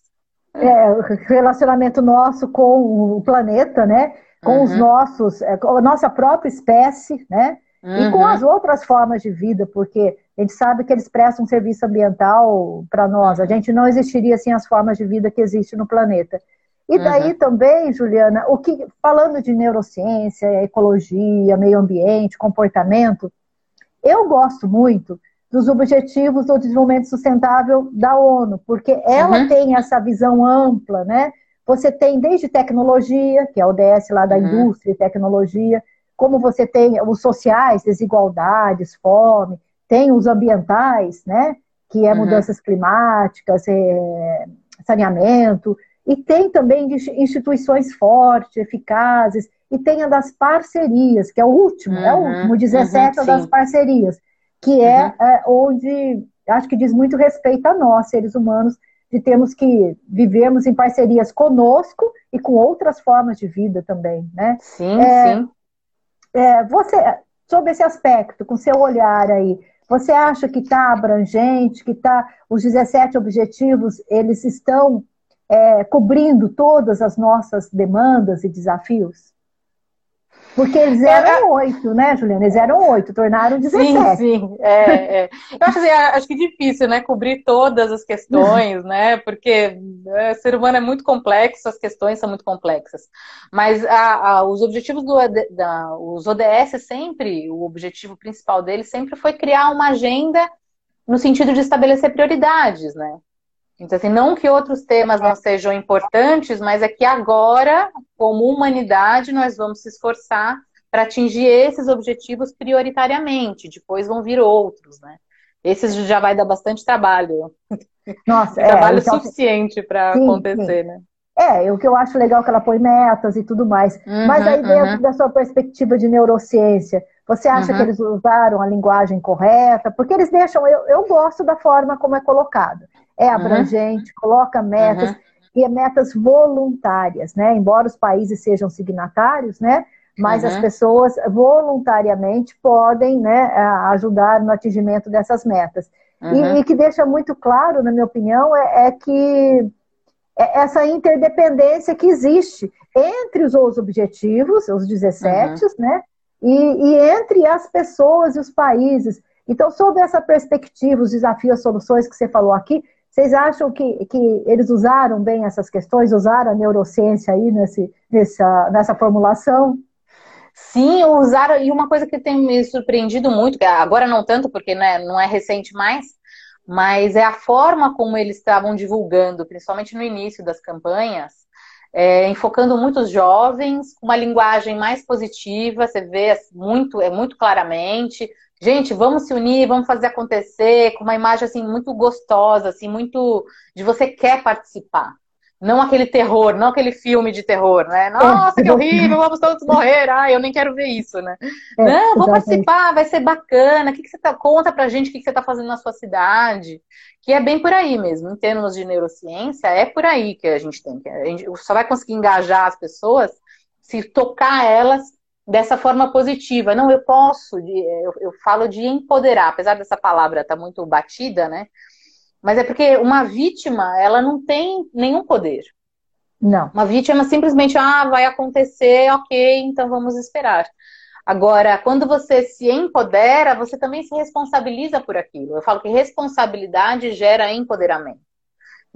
É, o relacionamento nosso com o planeta, né? Com uhum. os nossos, é, com a nossa própria espécie, né? Uhum. E com as outras formas de vida, porque a gente sabe que eles prestam um serviço ambiental para nós. A gente não existiria sem as formas de vida que existem no planeta. E daí uhum. também, Juliana, o que falando de neurociência, ecologia, meio ambiente, comportamento, eu gosto muito dos objetivos do desenvolvimento sustentável da ONU, porque ela uhum. tem essa visão ampla, né? Você tem desde tecnologia, que é o ODS lá da uhum. indústria e tecnologia, como você tem os sociais, desigualdades, fome, tem os ambientais, né? Que é uhum. mudanças climáticas, é, saneamento, e tem também instituições fortes, eficazes, e tem a das parcerias, que é o último, uhum. é o último, 17 uhum, das parcerias, que é, uhum. é, onde acho que diz muito respeito a nós, seres humanos, de termos que vivermos em parcerias conosco e com outras formas de vida também, né? Sim, é, sim. É, você, sobre esse aspecto, com seu olhar aí, você acha que está abrangente, que tá, os 17 objetivos, eles estão é, cobrindo todas as nossas demandas e desafios? Porque eles eram oito, né, Juliana? Eles eram oito, tornaram 17. Sim, sim. É, é. Eu acho, assim, acho que é difícil, né, cobrir todas as questões, né? Porque é, o ser humano é muito complexo, as questões são muito complexas. Mas a, a, os objetivos do da, os ODS sempre, o objetivo principal deles sempre foi criar uma agenda no sentido de estabelecer prioridades, né? Então, assim, não que outros temas não sejam importantes, mas é que agora, como humanidade, nós vamos se esforçar para atingir esses objetivos prioritariamente. Depois vão vir outros, né? Esses já vai dar bastante trabalho. Nossa, é, trabalho então, suficiente para acontecer, sim. né? É, o que eu acho legal é que ela põe metas e tudo mais. Uhum, Mas aí, dentro uhum. da sua perspectiva de neurociência, você acha uhum. que eles usaram a linguagem correta? Porque eles deixam. Eu, eu gosto da forma como é colocada é abrangente, uhum. coloca metas. Uhum. e é metas voluntárias, né? Embora os países sejam signatários, né? Mas uhum. as pessoas voluntariamente podem né, ajudar no atingimento dessas metas. E, e, que deixa muito claro, na minha opinião, é, é que é essa interdependência que existe entre os, os objetivos, os 17, uhum. né? E, e, entre as pessoas e os países. Então, sob essa perspectiva, os desafios, as soluções que você falou aqui, vocês acham que, que eles usaram bem essas questões, usaram a neurociência aí nesse, nessa, nessa formulação? Sim, usaram, e uma coisa que tem me surpreendido muito, agora não tanto, porque né, não é recente mais, mas é a forma como eles estavam divulgando, principalmente no início das campanhas, é, enfocando muitos jovens, com uma linguagem mais positiva, você vê muito, é muito claramente, gente, vamos se unir, vamos fazer acontecer, com uma imagem assim muito gostosa, assim, muito de você quer participar. Não aquele terror, não aquele filme de terror, né? Nossa, que horrível, vamos todos morrer. Ai, eu nem quero ver isso, né? É, não, vou participar, vai ser bacana. O que, que você tá... Conta pra gente o que, que você está fazendo na sua cidade. Que é bem por aí mesmo. Em termos de neurociência, é por aí que a gente tem que. A gente só vai conseguir engajar as pessoas se tocar elas dessa forma positiva. Não, eu posso, eu, eu falo de empoderar, apesar dessa palavra estar tá muito batida, né? Mas é porque uma vítima, ela não tem nenhum poder. Não. Uma vítima simplesmente, ah, vai acontecer, ok, então vamos esperar. Agora, quando você se empodera, você também se responsabiliza por aquilo. Eu falo que responsabilidade gera empoderamento.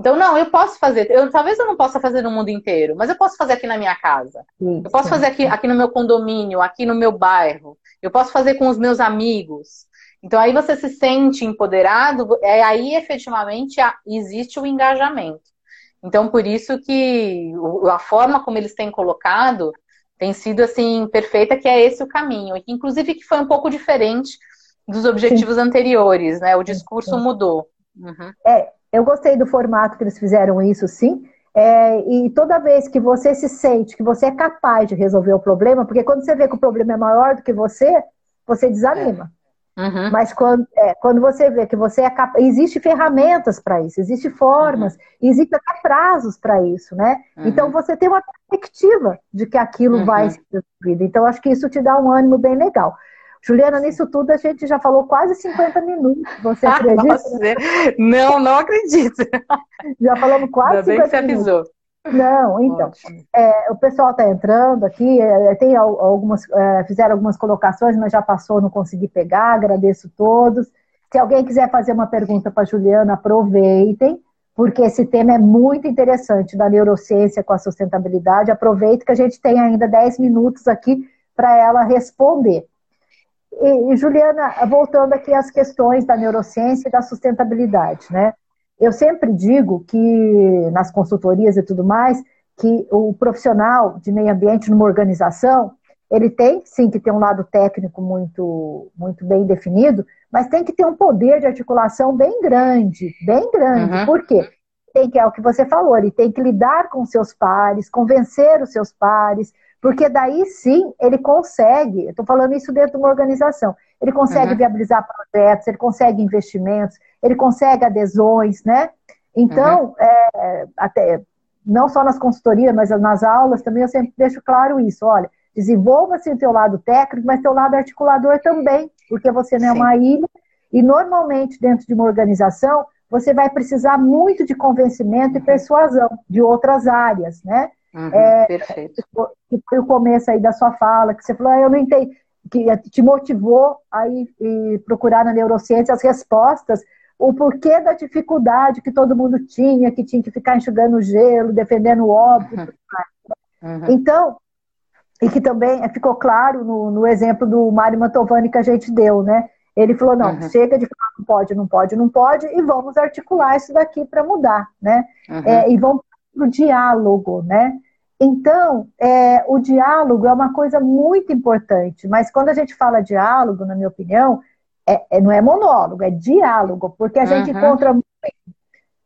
Então, não, eu posso fazer. Eu, talvez eu não possa fazer no mundo inteiro, mas eu posso fazer aqui na minha casa. Eu posso fazer aqui, aqui no meu condomínio, aqui no meu bairro. Eu posso fazer com os meus amigos. Então aí você se sente empoderado, é aí efetivamente existe o engajamento. Então por isso que a forma como eles têm colocado tem sido assim perfeita, que é esse o caminho, e inclusive que foi um pouco diferente dos objetivos Sim. anteriores, né? O discurso Sim. mudou. Uhum. É, eu gostei do formato que eles fizeram isso, sim. É, e toda vez que você se sente que você é capaz de resolver o problema, porque quando você vê que o problema é maior do que você, você desanima. É. Uhum. Mas quando, é, quando você vê que você é capaz. Existem ferramentas para isso, existem formas, uhum. existem até prazos para isso, né? Uhum. Então você tem uma perspectiva de que aquilo uhum. vai ser resolvido. Então, acho que isso te dá um ânimo bem legal. Juliana, nisso tudo a gente já falou quase 50 minutos. Você acredita? Nossa, não, não acredito. Já falamos quase Ainda 50 bem que você avisou. Não, então, é, o pessoal está entrando aqui, é, tem algumas, é, fizeram algumas colocações, mas já passou, não consegui pegar, agradeço todos. Se alguém quiser fazer uma pergunta para a Juliana, aproveitem, porque esse tema é muito interessante, da neurociência com a sustentabilidade. Aproveite que a gente tem ainda 10 minutos aqui para ela responder. E, e, Juliana, voltando aqui às questões da neurociência e da sustentabilidade, né? Eu sempre digo que nas consultorias e tudo mais, que o profissional de meio ambiente numa organização, ele tem sim que ter um lado técnico muito, muito bem definido, mas tem que ter um poder de articulação bem grande, bem grande. Uhum. Por quê? Tem que, é o que você falou, ele tem que lidar com seus pares, convencer os seus pares, porque daí sim ele consegue, eu estou falando isso dentro de uma organização, ele consegue uhum. viabilizar projetos, ele consegue investimentos, ele consegue adesões, né? Então, uhum. é, até não só nas consultorias, mas nas aulas também eu sempre deixo claro isso. Olha, desenvolva-se o teu lado técnico, mas teu lado articulador também, porque você não é uma ilha. E normalmente dentro de uma organização você vai precisar muito de convencimento e persuasão de outras áreas, né? Uhum, é, perfeito. Que foi o começo aí da sua fala, que você falou, ah, eu não entendi, que te motivou a ir, procurar na neurociência as respostas o porquê da dificuldade que todo mundo tinha, que tinha que ficar enxugando gelo, defendendo o óbvio. Uhum. Então, e que também ficou claro no, no, exemplo do Mário Mantovani que a gente deu, né? Ele falou, não, uhum. chega de falar não pode, não pode, não pode, e vamos articular isso daqui para mudar, né? Uhum. É, e vamos para o diálogo, né? Então, é, o diálogo é uma coisa muito importante, mas quando a gente fala diálogo, na minha opinião, é, é, não é monólogo, é diálogo, porque a gente uhum. encontra,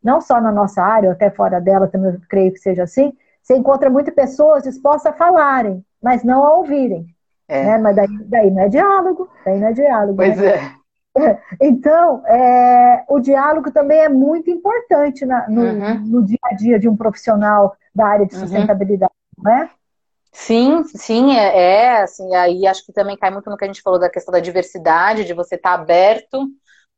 não só na nossa área, até fora dela também eu creio que seja assim, você encontra muitas pessoas dispostas a falarem, mas não a ouvirem. É. Né? Mas daí, daí não é diálogo, daí não é diálogo. Pois né? é. Então, é, o diálogo também é muito importante na, no, uhum. no, dia a dia de um profissional da área de uhum. sustentabilidade, uhum. não é? Sim, sim, é, é, assim, aí acho que também cai muito no que a gente falou da questão da diversidade, de você estar tá aberto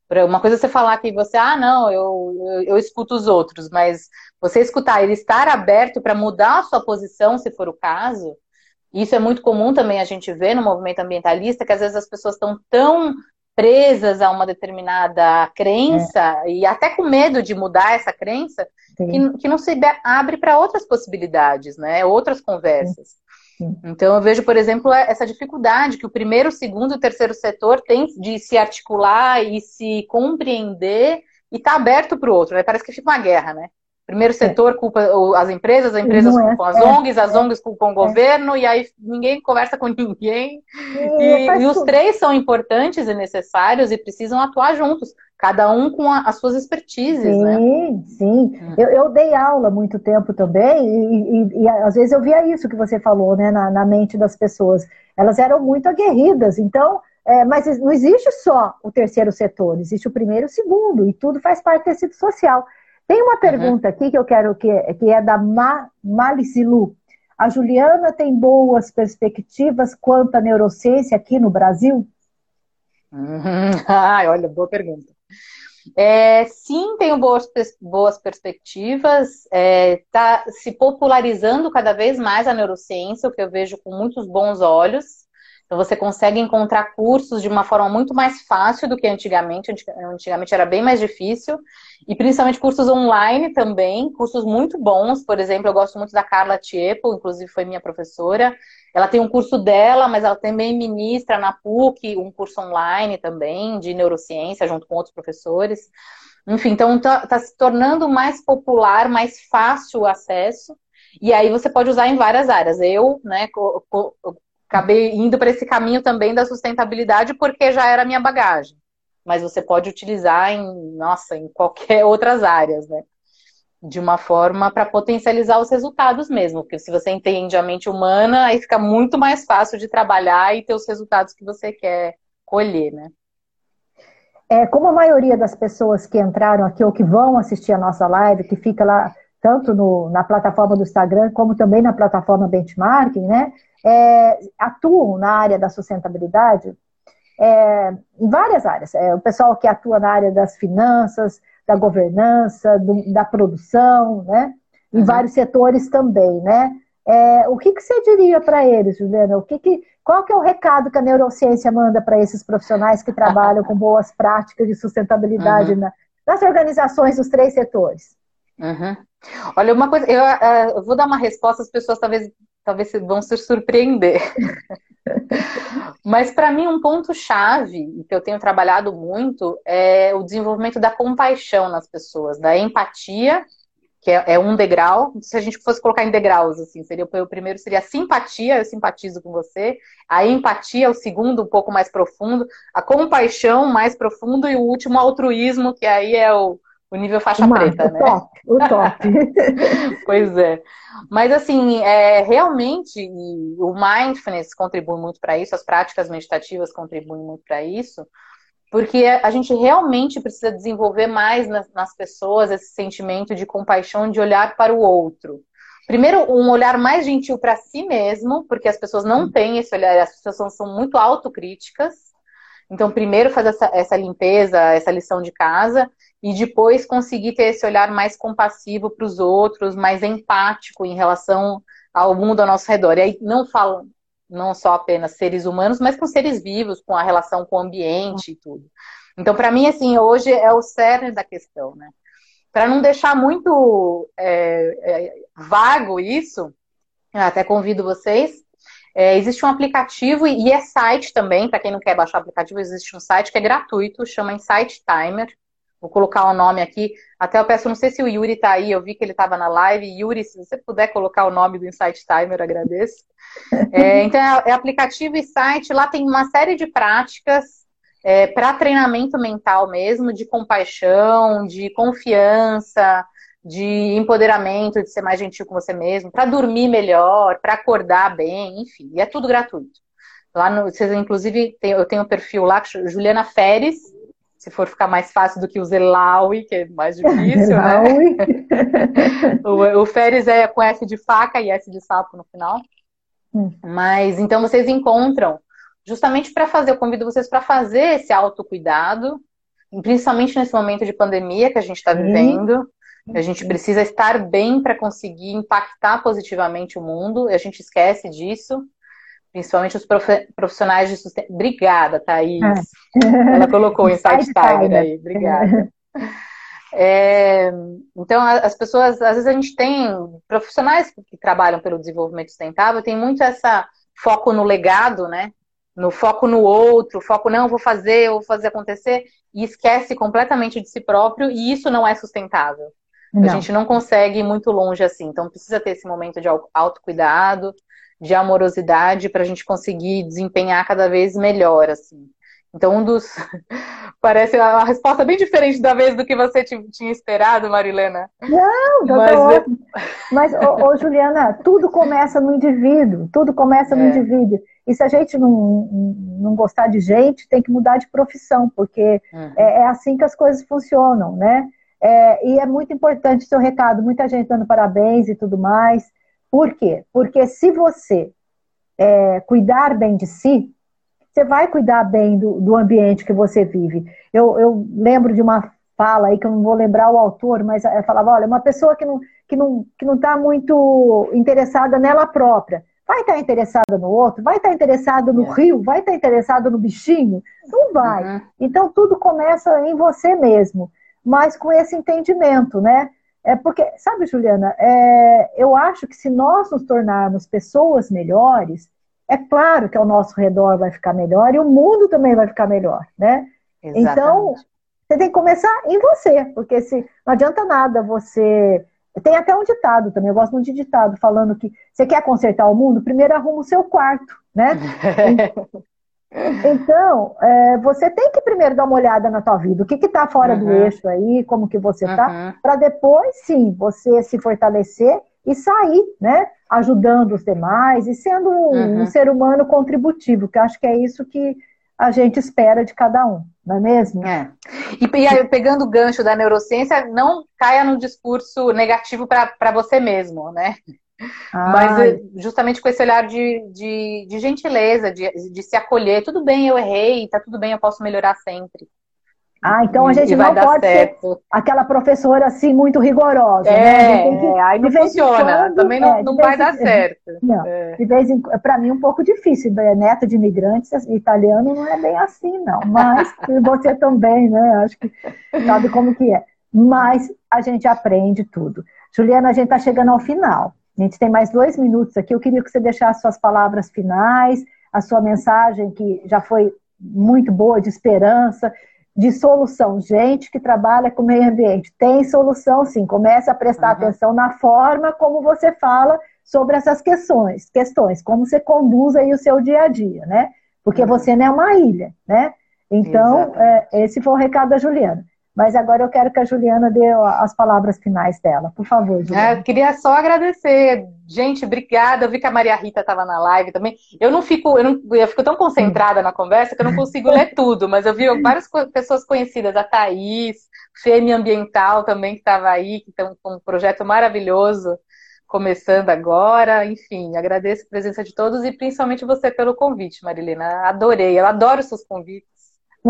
para uma coisa é você falar que você, ah, não, eu, eu, eu escuto os outros, mas você escutar, ele estar aberto para mudar a sua posição, se for o caso, isso é muito comum também a gente ver no movimento ambientalista, que às vezes as pessoas estão tão presas a uma determinada crença é. e até com medo de mudar essa crença, que, que, não se abre para outras possibilidades, né? Outras conversas. Sim. Então eu vejo, por exemplo, essa dificuldade que o primeiro, o segundo e o terceiro setor têm de se articular e se compreender e estar tá aberto para o outro. Né? Parece que fica uma guerra, né? Primeiro setor culpa as empresas, as empresas é, culpam as é, ONGs, as é, ONGs culpam o governo, e aí ninguém conversa com ninguém. E, e os três são importantes e necessários e precisam atuar juntos, cada um com a, as suas expertises, sim, né? Sim. Hum. Eu, eu, dei aula muito tempo também, e, e, e, às vezes eu via isso que você falou, né, na, na mente das pessoas. Elas eram muito aguerridas, então é, mas não existe só o terceiro setor, existe o primeiro e o segundo, e tudo faz parte do tecido social. Tem uma pergunta uhum. aqui que eu quero que, que é da Ma, Malicilu. A Juliana tem boas perspectivas quanto à neurociência aqui no Brasil? Uhum. Ah, olha, boa pergunta. É, sim, tenho boas, boas perspectivas. Está é, tá se popularizando cada vez mais a neurociência, o que eu vejo com muitos bons olhos. Então você consegue encontrar cursos de uma forma muito mais fácil do que antigamente. Antigamente era bem mais difícil. E principalmente cursos online também, cursos muito bons. Por exemplo, eu gosto muito da Carla Tiepo, inclusive foi minha professora. Ela tem um curso dela, mas ela também ministra na PUC um curso online também de neurociência, junto com outros professores. Enfim, então está tá se tornando mais popular, mais fácil o acesso. E aí você pode usar em várias áreas. Eu, né, acabei indo para esse caminho também da sustentabilidade porque já era minha bagagem. Mas você pode utilizar em, nossa, em qualquer outras áreas, né? De uma forma para potencializar os resultados mesmo, porque se você entende a mente humana, aí fica muito mais fácil de trabalhar e ter os resultados que você quer colher, né? É, como a maioria das pessoas que entraram aqui ou que vão assistir a nossa live, que fica lá tanto no, na plataforma do Instagram como também na plataforma Benchmarking, né? é, atuam na área da sustentabilidade é, em várias áreas. É, o pessoal que atua na área das finanças, da governança, do, da produção, né? Em uhum. vários setores também, né? É, o que, que você diria para eles, Juliana? O que que, qual que é o recado que a neurociência manda para esses profissionais que trabalham com boas práticas de sustentabilidade uhum. na, nas organizações dos três setores? Uhum. Olha, uma coisa, eu, eu, vou dar uma resposta, as pessoas talvez talvez vão se surpreender. Mas para mim um ponto chave que eu tenho trabalhado muito é o desenvolvimento da compaixão nas pessoas, da empatia, que é, é um degrau. Se a gente fosse colocar em degraus, assim, seria o primeiro seria a simpatia, eu simpatizo com você. A empatia, o segundo, um pouco mais profundo. A compaixão, mais profundo. E o último, altruísmo, que aí é o, o nível faixa o preta, o né? Top, o top. pois é. Mas assim, é, realmente o mindfulness contribui muito para isso, as práticas meditativas contribuem muito para isso, porque a gente realmente precisa desenvolver mais nas, nas pessoas esse sentimento de compaixão, de olhar para o outro. Primeiro, um olhar mais gentil para si mesmo, porque as pessoas não têm esse olhar, as pessoas são muito autocríticas. Então, primeiro fazer essa, essa limpeza, essa lição de casa, e depois conseguir ter esse olhar mais compassivo para os outros, mais empático em relação ao mundo ao nosso redor. E aí não falo não só apenas seres humanos, mas com seres vivos, com a relação com o ambiente e tudo. Então, para mim, assim, hoje é o cerne da questão, né? Para não deixar muito é, é, vago isso, até convido vocês. É, existe um aplicativo e é site também, para quem não quer baixar o aplicativo, existe um site que é gratuito, chama Insight Timer. Vou colocar o um nome aqui. Até eu peço, não sei se o Yuri está aí, eu vi que ele estava na live. Yuri, se você puder colocar o nome do Insight Timer, agradeço. É, então, é, é, aplicativo e site, lá tem uma série de práticas é, para treinamento mental mesmo, de compaixão, de confiança, de empoderamento, de ser mais gentil com você mesmo, para dormir melhor, para acordar bem, enfim, e é tudo gratuito. Lá no, vocês, inclusive, tem, eu tenho um perfil lá, Juliana Feres, se for ficar mais fácil do que o Zelaui, que é mais difícil, né? o, o Férez é com S de faca e S de sapo no final. Hum. Mas então vocês encontram justamente para fazer, eu convido vocês para fazer esse autocuidado, principalmente nesse momento de pandemia que a gente está vivendo. A gente precisa estar bem para conseguir impactar positivamente o mundo, a gente esquece disso principalmente os profissionais de sustentação. Obrigada, Thaís. É. Ela colocou o Insight Tiger aí. Obrigada. É, então, as pessoas, às vezes a gente tem profissionais que trabalham pelo desenvolvimento sustentável, tem muito essa foco no legado, né? No foco no outro, foco não, vou fazer, vou fazer acontecer, e esquece completamente de si próprio, e isso não é sustentável. Não. A gente não consegue ir muito longe assim. Então, precisa ter esse momento de autocuidado, de amorosidade para a gente conseguir desempenhar cada vez melhor, assim. Então, um dos. Parece uma resposta bem diferente da vez do que você tinha esperado, Marilena. Não, mas, mas ô, ô, Juliana, tudo começa no indivíduo, tudo começa no é. indivíduo. E se a gente não, não gostar de gente, tem que mudar de profissão, porque uhum. é, é, assim que as coisas funcionam, né? É, e é muito importante o seu recado, muita gente dando parabéns e tudo mais. Por quê? Porque se você é, cuidar bem de si, você vai cuidar bem do, do ambiente que você vive. Eu, eu, lembro de uma fala aí, que eu não vou lembrar o autor, mas ela falava, olha, uma pessoa que não que não que não está muito interessada nela própria, vai estar tá interessada no outro, vai estar tá interessada no é. rio, vai estar tá interessada no bichinho, não vai. Uhum. Então tudo começa em você mesmo, mas com esse entendimento, né? É porque, sabe, Juliana, é, eu acho que se nós nos tornarmos pessoas melhores, é claro que ao nosso redor vai ficar melhor e o mundo também vai ficar melhor, né? Exatamente. Então, você tem que começar em você, porque se não adianta nada você. Tem até um ditado também, eu gosto muito de ditado, falando que você quer consertar o mundo, primeiro arruma o seu quarto, né? Então, é, você tem que primeiro dar uma olhada na tua vida, o que está fora uhum. do eixo aí, como que você está, uhum. para depois, sim, você se fortalecer e sair, né? Ajudando os demais e sendo um, uhum. um ser humano contributivo, que acho que é isso que a gente espera de cada um, não é mesmo? É. E, e aí, pegando o gancho da neurociência, não caia no discurso negativo para você mesmo, né? Mas eh, justamente com esse olhar de, de, de gentileza, de, de, se acolher. Tudo bem, eu errei, tá tudo bem, eu posso melhorar sempre. Ah, então a gente não pode certo. ser aquela professora assim muito rigorosa, é, né? Que, é, aí não funciona, quando, também não, é, não vai dar certo. Não, é. de vez em para mim um pouco difícil, né? neto de imigrantes, italiano não é bem assim não, mas você também, né? Acho que sabe como que é. Mas a gente aprende tudo. Juliana, a gente está chegando ao final. A gente tem mais dois minutos aqui. Eu queria que você deixasse suas palavras finais, a sua mensagem, que já foi muito boa, de esperança, de solução. Gente que trabalha com meio ambiente tem solução, sim. Comece a prestar uhum. atenção na forma como você fala sobre essas questões, questões, como você conduz aí o seu dia a dia, né? Porque uhum. você não é uma ilha, né? Então, é, esse foi o recado da Juliana. Mas agora eu quero que a Juliana dê as palavras finais dela. Por favor, Juliana. É, eu queria só agradecer. Gente, obrigada. Eu vi que a Maria Rita estava na live também. Eu não fico, eu, não, eu fico tão concentrada na conversa que eu não consigo ler tudo, mas eu vi várias pessoas conhecidas, a Thaís, Fêmea Ambiental também que estava aí, que estão com um projeto maravilhoso começando agora. Enfim, agradeço a presença de todos e principalmente você pelo convite, Marilena. Adorei, eu adoro seus convites.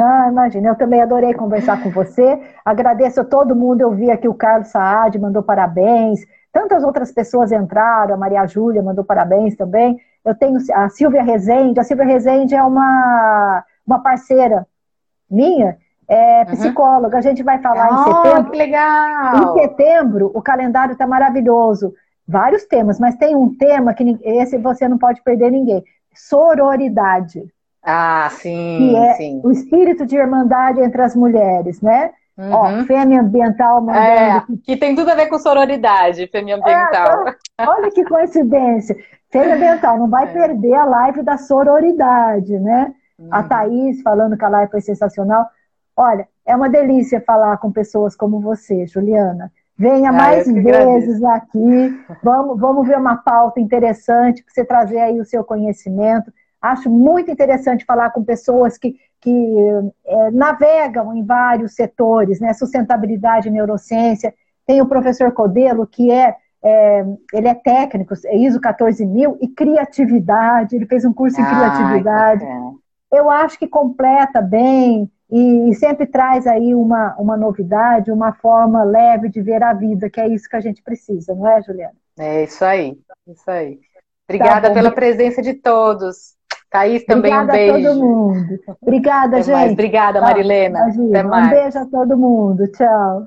Ah, imagina, eu também adorei conversar com você. Agradeço a todo mundo. Eu vi aqui o Carlos Saad, mandou parabéns. Tantas outras pessoas entraram, a Maria Júlia mandou parabéns também. Eu tenho a Silvia Rezende. A Silvia Rezende é uma, uma parceira minha, é uhum. psicóloga. Uhum. A gente vai falar oh, em setembro. Que legal! Em setembro, o calendário está maravilhoso. Vários temas, mas tem um tema que esse você não pode perder ninguém: sororidade. Ah, sim. É sim. o espírito de irmandade entre as mulheres, né? Uhum. Ó, fêmea ambiental mandando. É, que tem tudo a ver com sororidade, fêmea ambiental. É, olha que coincidência. Fêmea ambiental, não vai é. perder a live da sororidade, né? Uhum. A Thaís falando que a live foi sensacional. Olha, é uma delícia falar com pessoas como você, Juliana. Venha ah, mais vezes aqui. Vamos, vamos ver uma pauta interessante para você trazer aí o seu conhecimento Acho muito interessante falar com pessoas que, que é, navegam em vários setores, né? Sustentabilidade, neurociência. Tem o professor Codelo, que é, é ele é técnico, é ISO 14000, e criatividade, ele fez um curso em criatividade. Eu acho que completa bem e, e sempre traz aí uma, uma novidade, uma forma leve de ver a vida, que é isso que a gente precisa, não é, Juliana? É isso aí, isso aí. Obrigada tá pela presença de todos. Thaís também Obrigada um beijo. a todo mundo. Obrigada, Até gente. Mais. Obrigada, Marilena. Até mais. Um beijo a todo mundo. Tchau.